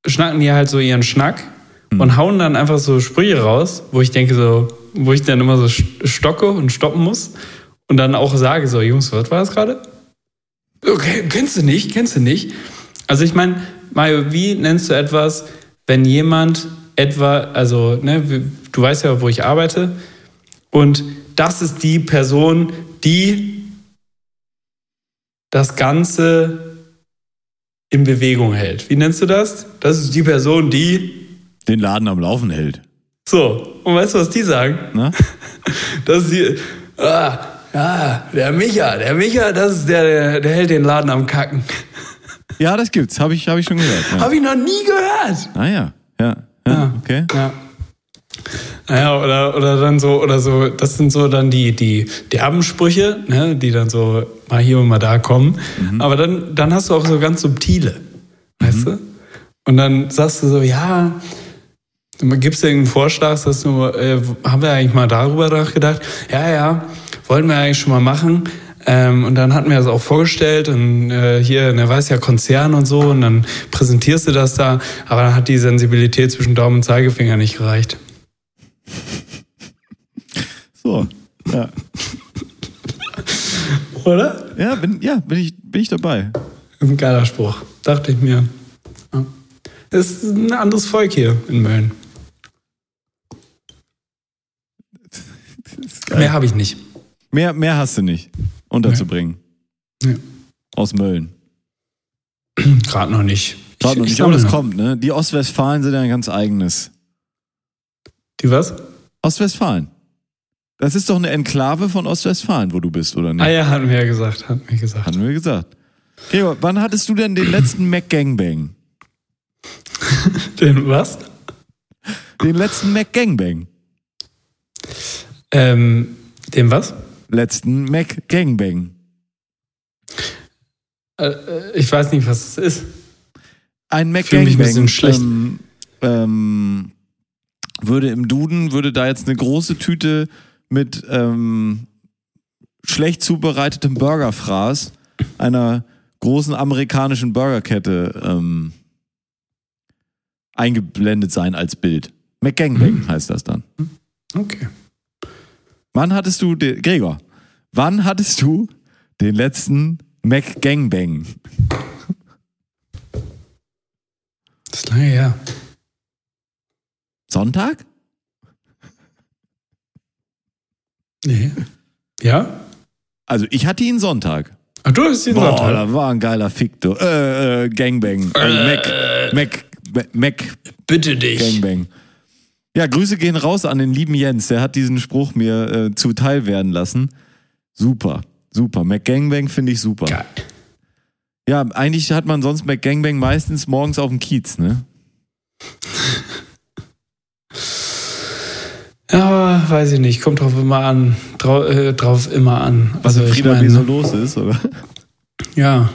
schnacken die halt so ihren Schnack und hauen dann einfach so Sprüche raus, wo ich denke so, wo ich dann immer so st- stocke und stoppen muss und dann auch sage so, Jungs, was war das gerade? Okay, kennst du nicht, kennst du nicht. Also ich meine, Mario, wie nennst du etwas, wenn jemand etwa, also ne, du weißt ja, wo ich arbeite und das ist die Person, die das Ganze in Bewegung hält. Wie nennst du das? Das ist die Person, die Den Laden am Laufen hält. so. Und weißt du, was die sagen? Ne? Das ist die, ah, ah, der Micha, der Micha, das ist der, der, der hält den Laden am Kacken. Ja, das gibt's. Habe ich, hab ich schon gehört. Ja. Habe ich noch nie gehört. Ah ja. Ja. Ja. Ja. Okay. Ja. Naja, oder, oder dann so, oder so, das sind so dann die, die derben Sprüche, ne, die dann so mal hier und mal da kommen. Aber dann, dann hast du auch so ganz subtile, weißt du? Und dann sagst du so, ja, dann gibst du irgendeinen Vorschlag, sagst du, äh, haben wir eigentlich mal darüber nachgedacht? Ja, ja, wollten wir eigentlich schon mal machen. Ähm, und dann hatten wir das auch vorgestellt und äh, hier, ne, weiß ja, Konzern und so und dann präsentierst du das da, aber dann hat die Sensibilität zwischen Daumen und Zeigefinger nicht gereicht. So. Ja. Oder? Ja, bin, ja, bin ich, bin ich dabei. Ein geiler Spruch. Dachte ich mir. Ja. Es ist ein anderes Volk hier in Mölln. Mehr habe ich nicht. Mehr, mehr hast du nicht unterzubringen. Ja. Aus Mölln. Gerade noch nicht. Gerade noch Ich- nicht, ich aber das noch. kommt, ne? Die Ostwestfalen sind ja ein ganz eigenes. Die was? Ostwestfalen. Das ist doch eine Enklave von Ostwestfalen, wo du bist, oder nicht? Ah ja, hatten wir ja gesagt. Hatten wir gesagt. Hatten wir gesagt. Gregor, wann hattest du denn den letzten Mac Gangbang? Den was? Den letzten Mac Gangbang. Ähm, den was? Letzten Mac Gangbang. Äh, äh, ich weiß nicht, was es ist. Ein Mac Fühl mich ein Gangbang bisschen schlecht. ähm, ähm, würde im Duden, würde da jetzt eine große Tüte mit ähm, schlecht zubereitetem Burgerfraß einer großen amerikanischen Burgerkette ähm, eingeblendet sein als Bild. McGangbang Mhm. heißt das dann. Okay. Wann hattest du, den, Gregor, wann hattest du den letzten McGangbang? Das ist lange her. Sonntag? Nee. Ja? Also ich hatte ihn Sonntag. Ach, du hast den Boah, Sonntag. da war ein geiler Fick, du. Äh, äh, Gangbang. Also Mac, Mac Mac Bitte dich. Gangbang. Ja, Grüße gehen raus an den lieben Jens. Der hat diesen Spruch mir äh, zuteil werden lassen. Super, super. McGangbang finde ich super. Geil. Ja, eigentlich hat man sonst McGangbang meistens morgens auf dem Kiez, ne? Ja, weiß ich nicht. Kommt drauf immer an. Drau, äh, drauf immer an. Was Also in ich Frieda meine, B so los ist, oder? Ja,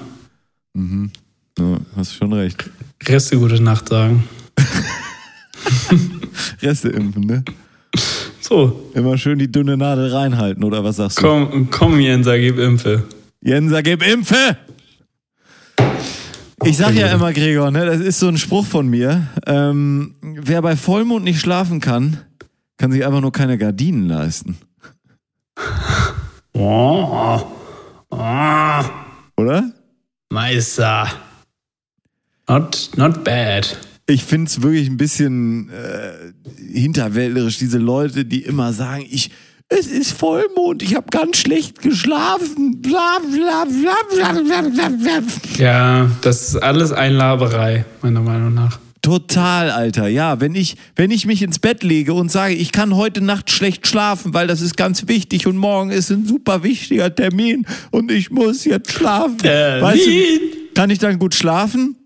Ja, hast schon recht. Reste gute Nacht sagen. Reste impfen, ne? So, Immer schön die dünne Nadel reinhalten, oder was sagst du? komm, komm Jensa, gib Impfe. Jenser, gib Impfe! Ich sag ja immer, Gregor, ne, das ist so ein Spruch von mir. Ähm, wer bei Vollmond nicht schlafen kann, kann sich einfach nur keine Gardinen leisten. Oh, oh, Oder? Meister. Not, not bad. Ich finde es wirklich ein bisschen äh, hinterwäldlerisch, diese Leute, die immer sagen, ich, es ist Vollmond, ich habe ganz schlecht geschlafen. Bla, bla, bla, bla, bla, bla, bla. Ja, das ist alles Einlaberei, meiner Meinung nach. Total, Alter. Ja, wenn ich, wenn ich mich ins Bett lege und sage, ich kann heute Nacht schlecht schlafen, weil das ist ganz wichtig und morgen ist ein super wichtiger Termin und ich muss jetzt schlafen. Weißt du, kann ich dann gut schlafen?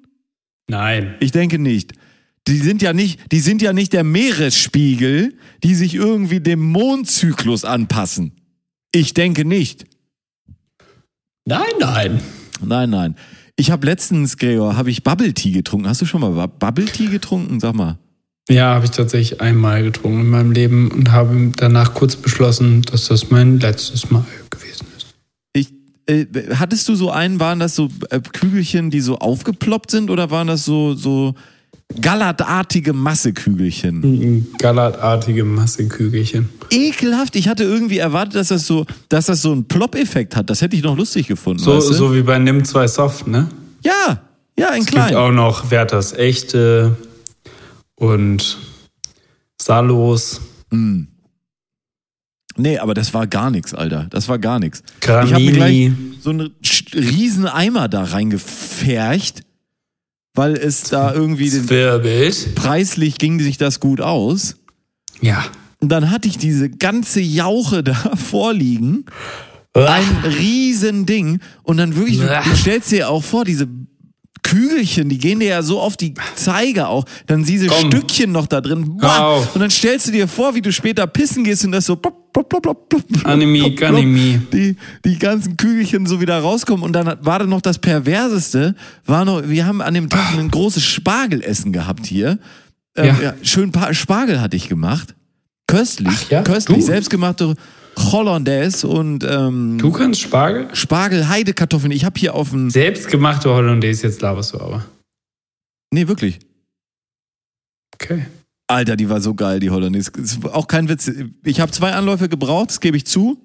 Nein. Ich denke nicht. Die sind ja nicht, die sind ja nicht der Meeresspiegel, die sich irgendwie dem Mondzyklus anpassen. Ich denke nicht. Nein, nein. Nein, nein. Ich habe letztens, Gregor, habe ich Bubble Tea getrunken. Hast du schon mal Bubble Tea getrunken? Sag mal. Ja, habe ich tatsächlich einmal getrunken in meinem Leben und habe danach kurz beschlossen, dass das mein letztes Mal gewesen äh, hattest du so einen, waren das so äh, Kügelchen, die so aufgeploppt sind oder waren das so, so gallertartige Massekügelchen? Ein Gallertartige Massekügelchen. Ekelhaft. Ich hatte irgendwie erwartet, dass das so, dass das so einen Plop-Effekt hat. Das hätte ich noch lustig gefunden. So, weißt du? so wie bei Nimm 2 Soft, ne? Ja, ja, in Es klein. gibt auch noch Werthers Echte und Salos, Nee, aber das war gar nichts, Alter. Das war gar nichts. Ich habe mir gleich so einen riesen Eimer da reingefercht, weil es da irgendwie den, preislich ging sich das gut aus. Ja. Und dann hatte ich diese ganze Jauche da vorliegen. Ein riesen Ding. Und dann wirklich, du stellst dir auch vor, diese Kügelchen, die gehen dir ja so auf die Zeiger auch. Dann diese Komm. Stückchen noch da drin. Und dann stellst du dir vor, wie du später pissen gehst und das so plop, plop, plop, plop, plop, plop, Anime, plop, Anime. Die, die ganzen Kügelchen so wieder rauskommen. Und dann war da noch das Perverseste, war noch, wir haben an dem Tag ein großes Spargelessen gehabt hier. Ähm, Ja. ja, schön pa Spargel hatte ich gemacht. Köstlich, Ach ja? köstlich. Du? Selbstgemachte Hollandaise und ähm, Du kannst Spargel? Spargel, Heidekartoffeln. Ich habe hier auf dem. Selbstgemachte Hollandaise, jetzt laberst du aber. Nee, wirklich. Okay. Alter, die war so geil, die Hollandaise. Ist auch kein Witz. Ich habe zwei Anläufe gebraucht, das gebe ich zu.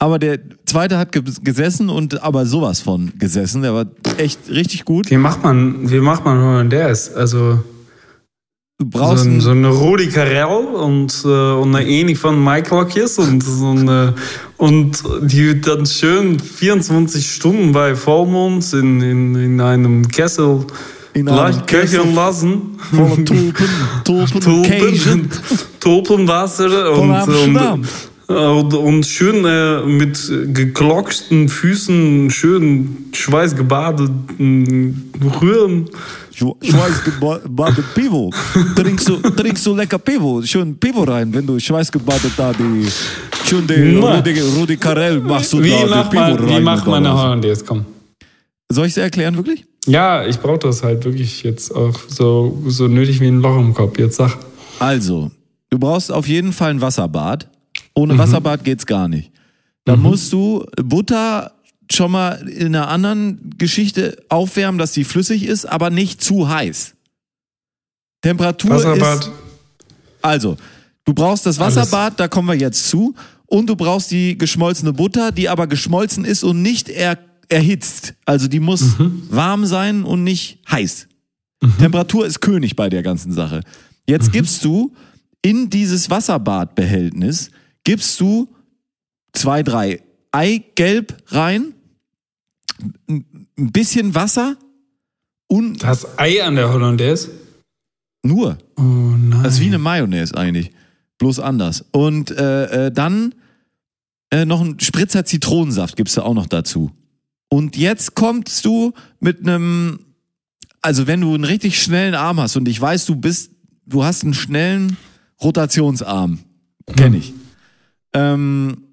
Aber der zweite hat ge gesessen und aber sowas von gesessen. Der war echt richtig gut. Wie macht man, wie macht man Hollandaise? Also, Du so, brauchst ein, ein, so eine Rudi Carell und, äh, und eine ähnlich von Maiklokjes und so eine, und die dann schön 24 Stunden bei Vollmond in, in, in einem Kessel In einem leicht köcheln lassen. voller Tulpen, Tulpen. Tulpen, Tulpenwasser und, und, und, und schön äh, mit geklocksten Füßen, schön schweißgebadeten Rühren. Schweißgebadet Pivo. Trinkst du, trinkst du lecker Pivo. Schön Pivo rein, wenn du schweißgebadet da die, schön die Na. Rudi, Rudi Carell machst du Wie da macht die Pivo man, wie rein. macht man eine? Hollandaise? Komm. Soll ich es erklären, wirklich? Ja, ich brauche das halt wirklich jetzt auch so, so nötig wie ein Loch im Kopf. Jetzt sag. Also, du brauchst auf jeden Fall ein Wasserbad. Ohne Mhm. Wasserbad geht's gar nicht. Dann musst du Butter schon mal in einer anderen Geschichte aufwärmen, dass sie flüssig ist, aber nicht zu heiß. Temperatur Wasserbad. ist also, du brauchst das Alles. Wasserbad, da kommen wir jetzt zu, und du brauchst die geschmolzene Butter, die aber geschmolzen ist und nicht er, erhitzt. Also die muss warm sein und nicht heiß. Temperatur ist König bei der ganzen Sache. Jetzt gibst du in dieses Wasserbadbehältnis, gibst du zwei, drei Eigelb rein, ein bisschen Wasser und Das Ei an der Hollandaise? Nur. Oh nein. Das ist wie eine Mayonnaise eigentlich. Bloß anders. Und äh, äh, dann äh, noch ein Spritzer Zitronensaft gibst du auch noch dazu. Und jetzt kommst du mit einem, also wenn du einen richtig schnellen Arm hast und ich weiß, du bist, du hast einen schnellen Rotationsarm. Kenn ich. Ähm,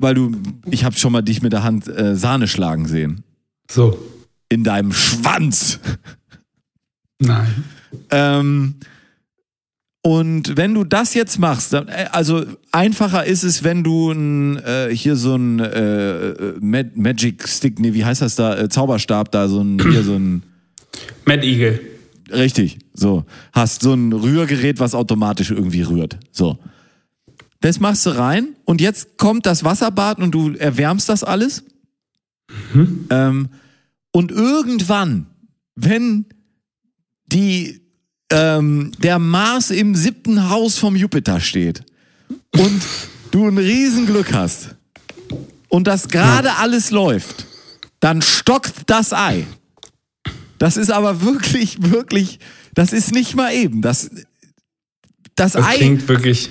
weil du, ich habe schon mal dich mit der Hand äh, Sahne schlagen sehen. so. In deinem Schwanz. Nein. Ähm, und wenn du das jetzt machst, dann, äh, also einfacher ist es, wenn du ein, äh, hier so ein äh, äh, Ma Magic Stick, nee, wie heißt das da, äh, Zauberstab da, so ein, hier so ein, Mad Eagle. richtig, so, hast so ein Rührgerät, was automatisch irgendwie rührt, so. Das machst du rein und jetzt kommt das Wasserbad und du erwärmst das alles. Ähm, und irgendwann, wenn die, ähm, der Mars im siebten Haus vom Jupiter steht und du ein Riesenglück hast und das gerade alles läuft, dann stockt das Ei. Das ist aber wirklich, wirklich, das ist nicht mal eben. Das, das, Das Ei. klingt wirklich.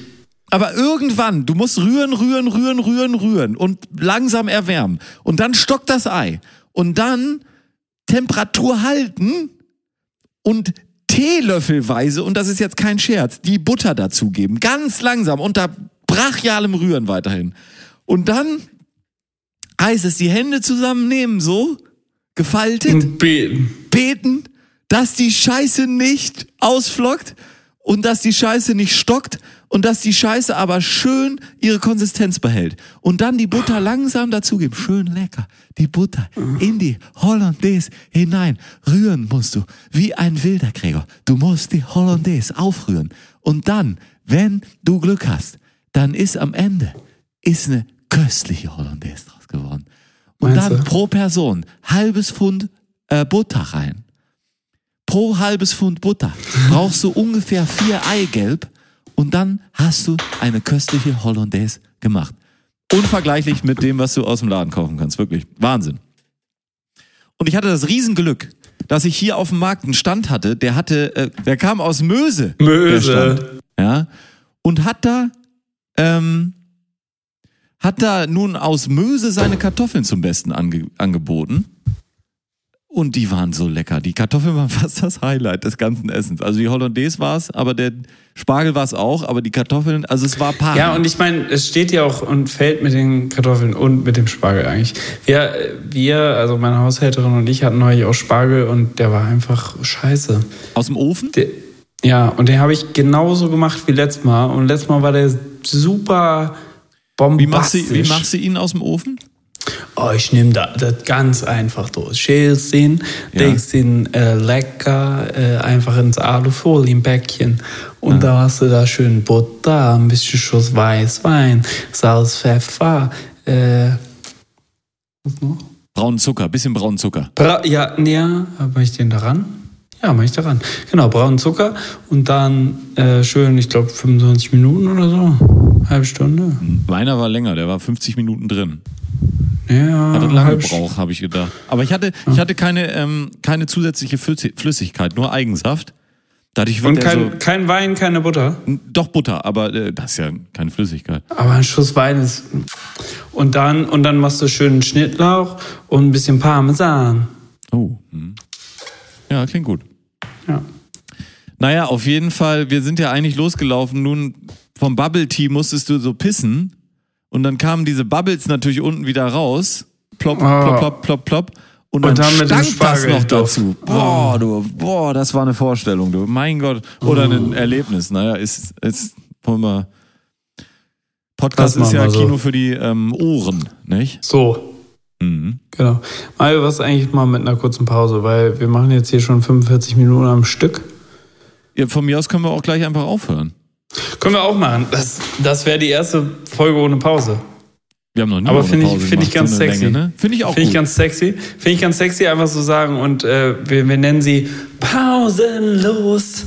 Aber irgendwann, du musst rühren, rühren, rühren, rühren, rühren und langsam erwärmen. Und dann stockt das Ei. Und dann Temperatur halten und teelöffelweise, und das ist jetzt kein Scherz, die Butter dazugeben. Ganz langsam, unter brachialem Rühren weiterhin. Und dann heißt es, die Hände zusammennehmen, so, gefaltet Beten. beten, dass die Scheiße nicht ausflockt und dass die Scheiße nicht stockt und dass die Scheiße aber schön ihre Konsistenz behält. Und dann die Butter langsam dazugeben. Schön lecker. Die Butter in die Hollandaise hinein. Rühren musst du. Wie ein wilder Gregor. Du musst die Hollandaise aufrühren. Und dann, wenn du Glück hast, dann ist am Ende ist eine köstliche Hollandaise draus geworden. Und Meinst dann du? pro Person halbes Pfund äh, Butter rein. Pro halbes Pfund Butter brauchst du ungefähr vier Eigelb und dann hast du eine köstliche Hollandaise gemacht. Unvergleichlich mit dem, was du aus dem Laden kaufen kannst. Wirklich. Wahnsinn. Und ich hatte das Riesenglück, dass ich hier auf dem Markt einen Stand hatte, der hatte, äh, der kam aus Möse. Möse. Stand. Ja. Und hat da, ähm, hat da nun aus Möse seine Kartoffeln zum Besten ange angeboten. Und die waren so lecker. Die Kartoffeln waren fast das Highlight des ganzen Essens. Also die Hollandaise war es, aber der Spargel war es auch, aber die Kartoffeln, also es war Paar. Ja, und ich meine, es steht ja auch und fällt mit den Kartoffeln und mit dem Spargel eigentlich. Wir, wir, also meine Haushälterin und ich hatten neulich auch Spargel und der war einfach scheiße. Aus dem Ofen? Der, ja, und den habe ich genauso gemacht wie letztes Mal. Und letztes Mal war der super Wie machst, bombastisch. du, wie machst du ihn aus dem Ofen? Oh, ich nehme da, das ganz einfach durch. Schälst den, Ja. legst den äh, lecker äh, einfach ins Alufolienpäckchen. Und da hast du da schön Butter, ein bisschen Schuss Weißwein, Salz, Pfeffer, äh, was noch? Braunen Zucker, bisschen braunen Zucker. Bra ja, nee, ja, mach ich den daran? Ja, mach ich daran. Genau, braunen Zucker und dann äh, schön, ich glaube 25 Minuten oder so. Halbe Stunde. Meiner war länger, der war 50 Minuten drin. Ja, Hatte lange gebraucht, habe ich gedacht. Aber ich hatte, ich hatte keine, ähm, keine zusätzliche Flüssi- Flüssigkeit, nur Eigensaft. Dadurch wird Und kein, so, kein Wein, keine Butter. doch Butter, aber äh, das ist ja keine Flüssigkeit. Aber ein Schuss Wein ist. Und dann, und dann machst du schön Schnittlauch und ein bisschen Parmesan. Oh. Hm. Ja, klingt gut. Ja. Naja, auf jeden Fall, wir sind ja eigentlich losgelaufen. Nun, vom Bubble Tea musstest du so pissen. Und dann kamen diese Bubbles natürlich unten wieder raus. Plopp, Oh. plopp, plopp, plopp, plopp. Und dann, Und dann dem stank das noch dazu. Boah, du, boah, das war eine Vorstellung, du. Mein Gott. Oder ein Erlebnis. Naja, ist, ist, wollen wir. Podcast ist ja wir so. Kino für die ähm, Ohren, nicht? So, Mhm. genau. Mario, was eigentlich mal mit einer kurzen Pause, weil wir machen jetzt hier schon 45 Minuten am Stück. Ja, von mir aus können wir auch gleich einfach aufhören. Können wir auch machen. Das, das wäre die erste Folge ohne Pause. Wir haben noch nie Aber finde ich- finde ich ganz eine sexy. Länge, ne? Finde ich auch Finde ich ganz sexy. Finde ich ganz sexy, einfach so sagen. Und äh, wir, wir nennen sie pausenlos.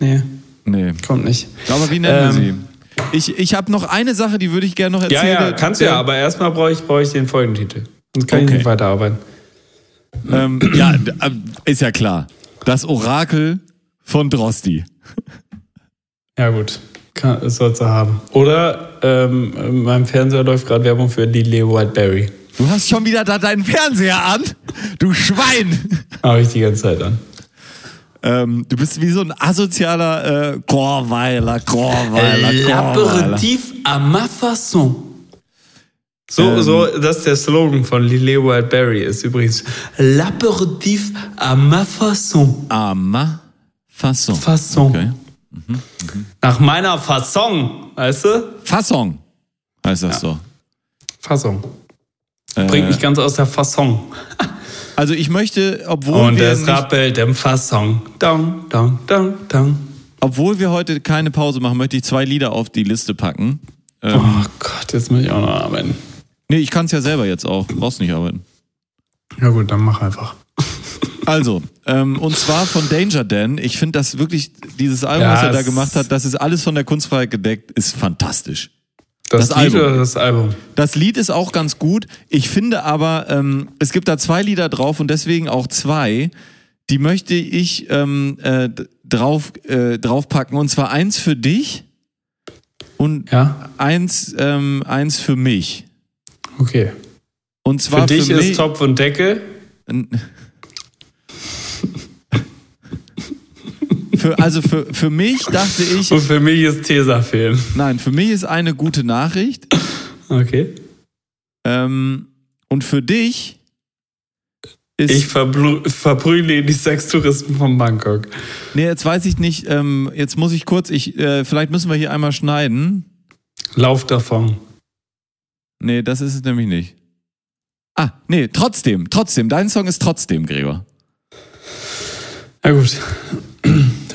Nee, nee. kommt nicht. Aber wie nennen wir Ähm, sie? Ich, ich habe noch eine Sache, die würde ich gerne noch Ja, erzählen. ja, kannst du ja, aber erstmal brauche ich, brauche ich den Folgentitel. Sonst kann ich Okay. nicht weiterarbeiten. Ähm, ja, äh, ist ja klar. Das Orakel von Drosti. Ja, gut. Kann, sollst du haben. Oder ähm, in meinem Fernseher läuft gerade Werbung für Lily Whiteberry. Du hast schon wieder da deinen Fernseher an. Du Schwein. Habe ich die ganze Zeit an. Ähm, du bist wie so ein asozialer äh, Chorweiler, Chorweiler, Chorweiler. L'apéritif à ma façon. So, Ähm. so, das ist der Slogan von Lily Whiteberry ist übrigens L'apéritif à ma façon. À ma façon. Façon. Okay. Nach meiner Fassung, weißt du? Fassung heißt das so. Fassung. Äh, Bringt mich ganz aus der Fassung. also ich möchte, obwohl Und wir, es nicht, rappelt im Fassung. Dong, dong, dong, dong. obwohl wir heute keine Pause machen, möchte ich zwei Lieder auf die Liste packen. Ähm, Oh Gott, jetzt muss ich auch noch arbeiten. Nee, ich kann es ja selber jetzt auch. Brauchst nicht arbeiten. Ja gut, dann mach einfach. Also, ähm, und zwar von Danger Dan. Ich finde das wirklich, dieses Album, Ja, was er da gemacht hat, das ist alles von der Kunstfreiheit gedeckt, ist fantastisch. Das, Das Lied Album. oder das Album? Das Lied ist auch ganz gut. Ich finde aber, ähm, es gibt da zwei Lieder drauf und deswegen auch zwei, die möchte ich ähm, äh, drauf, äh, draufpacken. Und zwar eins für dich und Ja, eins, ähm, eins für mich. okay. Und zwar Für dich mich, ist Topf und Deckel. Für, also für, für mich dachte ich, Und für mich ist Tesafilm. nein, für mich ist eine gute Nachricht. Okay. Ähm, und für dich ist. Ich verprügle die Sextouristen von Bangkok. nee, jetzt weiß ich nicht. Ähm, jetzt muss ich kurz. Ich, äh, vielleicht müssen wir hier einmal schneiden. Lauf davon. Nee, das ist es nämlich nicht. Ah, nee, trotzdem, trotzdem. Dein Song ist trotzdem, Gregor. Na gut.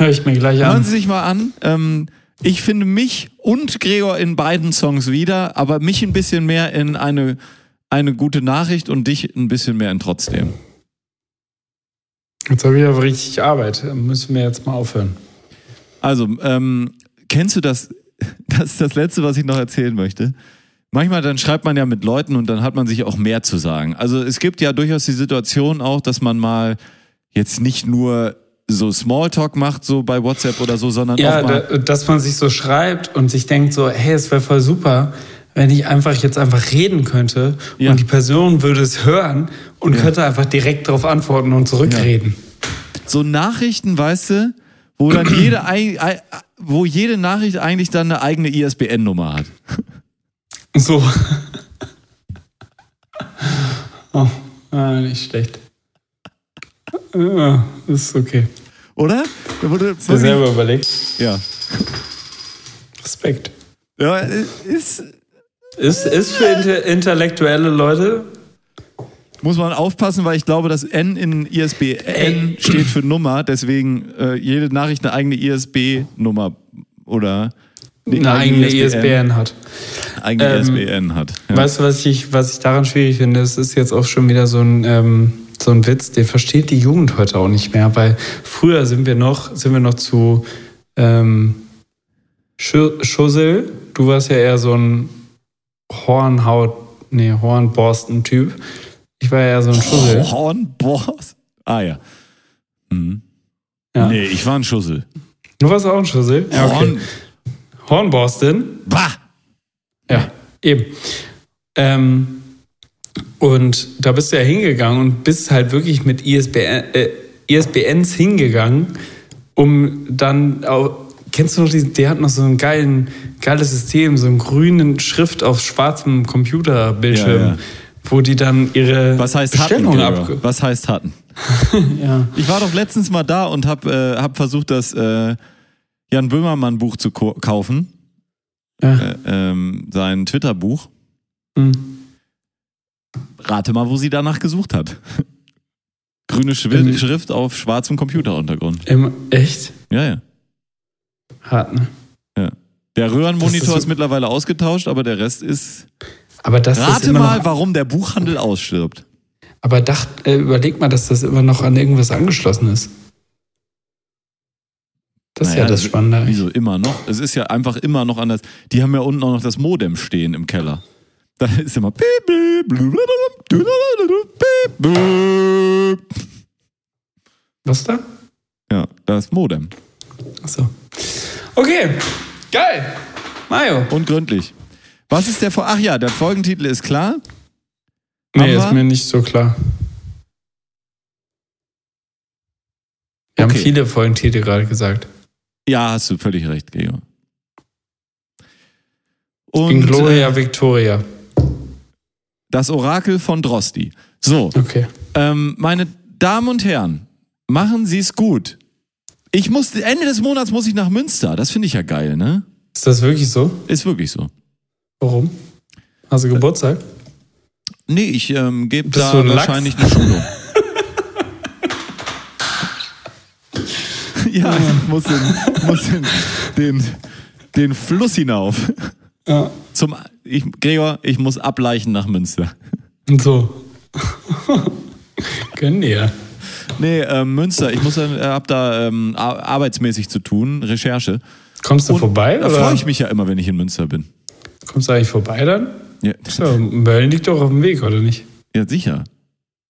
Hör ich mir gleich Hören an. Sie sich mal an. Ähm, ich finde mich und Gregor in beiden Songs wieder, aber mich ein bisschen mehr in eine, eine gute Nachricht und dich ein bisschen mehr in trotzdem. Jetzt habe ich aber richtig Arbeit. Müssen wir jetzt mal aufhören. Also, ähm, kennst du das? Das ist das Letzte, was ich noch erzählen möchte. Manchmal dann schreibt man ja mit Leuten und dann hat man sich auch mehr zu sagen. Also es gibt ja durchaus die Situation auch, dass man mal jetzt nicht nur so Smalltalk macht, so bei WhatsApp oder so, sondern Ja, auch mal. da, dass man sich so schreibt und sich denkt so, hey, es wäre voll super, wenn ich einfach jetzt einfach reden könnte Ja. und die Person würde es hören und könnte einfach direkt darauf antworten und zurückreden. so Nachrichten, weißt du, wo dann jede, wo jede Nachricht eigentlich dann eine eigene ISBN-Nummer hat. So. oh, nicht schlecht. Ja, ist okay. Oder? Da wurde Dir selber überlegt. ja. Respekt. Ja, ist, Ist, ist für intellektuelle Leute. muss man aufpassen, weil ich glaube, das N in ISBN steht für Nummer, deswegen äh, jede Nachricht eine eigene ISB-Nummer oder nee, Eine eigene ISBN hat. eigene Ähm, ISBN hat. Ja. Weißt du, was ich, was ich daran schwierig finde? Es ist jetzt auch schon wieder so ein, ähm, so ein Witz, den versteht die Jugend heute auch nicht mehr, weil früher sind wir noch, sind wir noch zu ähm, Schu- Schussel. Du warst ja eher so ein Hornhaut, nee, Hornborsten-Typ. Ich war ja eher so ein Schussel. Hornboss? Ah ja. Mhm. Ja. Nee, ich war ein Schussel. Du warst auch ein Schussel? Ja, okay. Horn. Hornborsten. Bah! Ja, eben. Ähm, und da bist du ja hingegangen und bist halt wirklich mit ISBN, äh, ISBNs hingegangen, um dann auch, kennst du noch diesen, der hat noch so ein geilen, geiles System, so einen grünen Schrift auf schwarzem Computerbildschirm, Ja, ja. wo die dann ihre Was heißt hatten? Bestellung ab. Was heißt hatten? Ja. Ich war doch letztens mal da und hab, äh, hab versucht, das äh, Jan Böhmermann Buch zu kaufen. Ja. Äh, ähm, sein Twitter-Buch. Hm. Rate mal, wo sie danach gesucht hat. Grüne Schwi Ähm. Schrift auf schwarzem Computeruntergrund. Im, echt? Ja, ja. Hart, ne? Der Röhrenmonitor ist ist, mittlerweile ausgetauscht, aber der Rest ist. Aber das ist Rate immer mal, warum der Buchhandel ausstirbt. aber dacht, äh, überleg mal, dass das immer noch an irgendwas angeschlossen ist. Das ist Naja, ja das Spannende. Wieso immer noch? Es ist ja einfach immer noch anders. Die haben ja unten auch noch das Modem stehen im Keller. Da ist immer. Was da? Das Modem. Achso. Okay, geil. Mario. Und gründlich. Was ist der Vor Ach ja, der Folgentitel ist klar. Nee, Haben ist mir nicht so klar. Wir haben Okay. viele Folgentitel gerade gesagt. Ja, hast du völlig recht, Gregor. Und In Gloria äh, Victoria. Das Orakel von Drosti. So, Okay. ähm, meine Damen und Herren, machen Sie es gut. Ich muss, Ende des Monats muss ich nach Münster. Das finde ich ja geil, ne? Ist das wirklich so? Ist wirklich so. Warum? Hast du Geburtstag? Nee, ich ähm, gebe da ein Lachs? wahrscheinlich eine Schulung. ja, ich muss, den, muss den, den, den Fluss hinauf. Ja. Zum, ich, Gregor, ich muss ableichen nach Münster. Und so. Können dir. Nee, ähm, Münster, ich muss äh, hab da ähm, ar- arbeitsmäßig zu tun, Recherche. Kommst du vorbei? Da freue ich mich ja immer, wenn ich in Münster bin. Kommst du eigentlich vorbei dann? Ja, So, Mölln liegt doch auf dem Weg, oder nicht? ja sicher.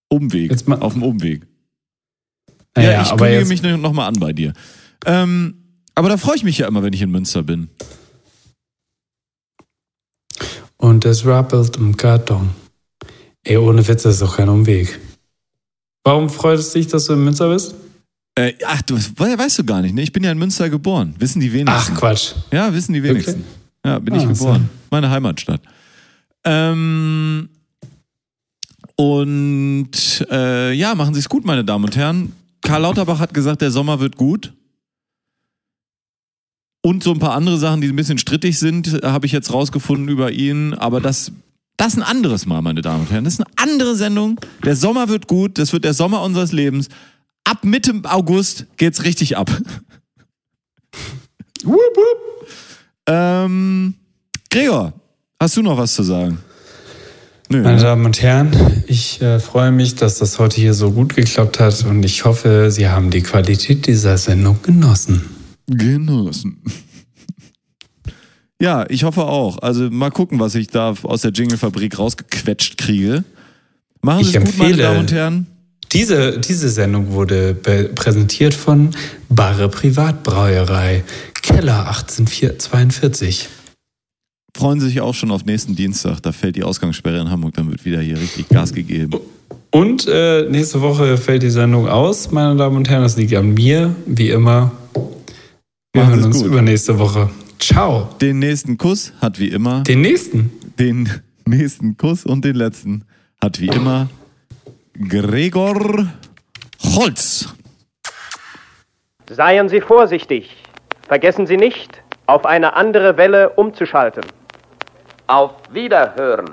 Umweg. Jetzt mal- auf dem Umweg. Naja, ja, ich aber kündige jetzt, mich nochmal an bei dir. Ähm, aber da freue ich mich ja immer, wenn ich in Münster bin. Und es rappelt im Karton. Ey, ohne Witz, das ist doch kein Umweg. Warum freut es dich, dass du in Münster bist? Äh, ach, du we- weißt du gar nicht, ne? Ich bin ja in Münster geboren. Wissen die wenigsten. Ach, Quatsch. Ja, wissen die wenigsten. Ja, bin ich Ah, geboren. Meine Heimatstadt. Ähm, und äh, ja, machen Sie es gut, meine Damen und Herren. Karl Lauterbach hat gesagt, der Sommer wird gut. Und so ein paar andere Sachen, die ein bisschen strittig sind, habe ich jetzt rausgefunden über ihn. Aber das, das ein anderes Mal, meine Damen und Herren. Das ist eine andere Sendung. Der Sommer wird gut. Das wird der Sommer unseres Lebens. Ab Mitte August geht's richtig ab. Ähm, Gregor, hast du noch was zu sagen? Nö. Meine ne? Damen und Herren, ich äh, freue mich, dass das heute hier so gut geklappt hat und ich hoffe, Sie haben die Qualität dieser Sendung genossen. Genossen. Ja, ich hoffe auch. Also mal gucken, was ich da aus der Jingle-Fabrik rausgequetscht kriege. Machen Sie es gut, meine Damen und Herren. Diese, diese Sendung wurde präsentiert von Barre Privatbrauerei, Keller 1842. Freuen Sie sich auch schon auf nächsten Dienstag. Da fällt die Ausgangssperre in Hamburg. Dann wird wieder hier richtig Gas gegeben. Und äh, nächste Woche fällt die Sendung aus, meine Damen und Herren. Das liegt an mir, wie immer. Wir Machen hören Sie es uns gut. übernächste Woche. Ciao. Den nächsten Kuss hat wie immer. Den nächsten. Den nächsten Kuss und den letzten hat wie immer Gregor Holz. Seien Sie vorsichtig. Vergessen Sie nicht, auf eine andere Welle umzuschalten. Auf Wiederhören.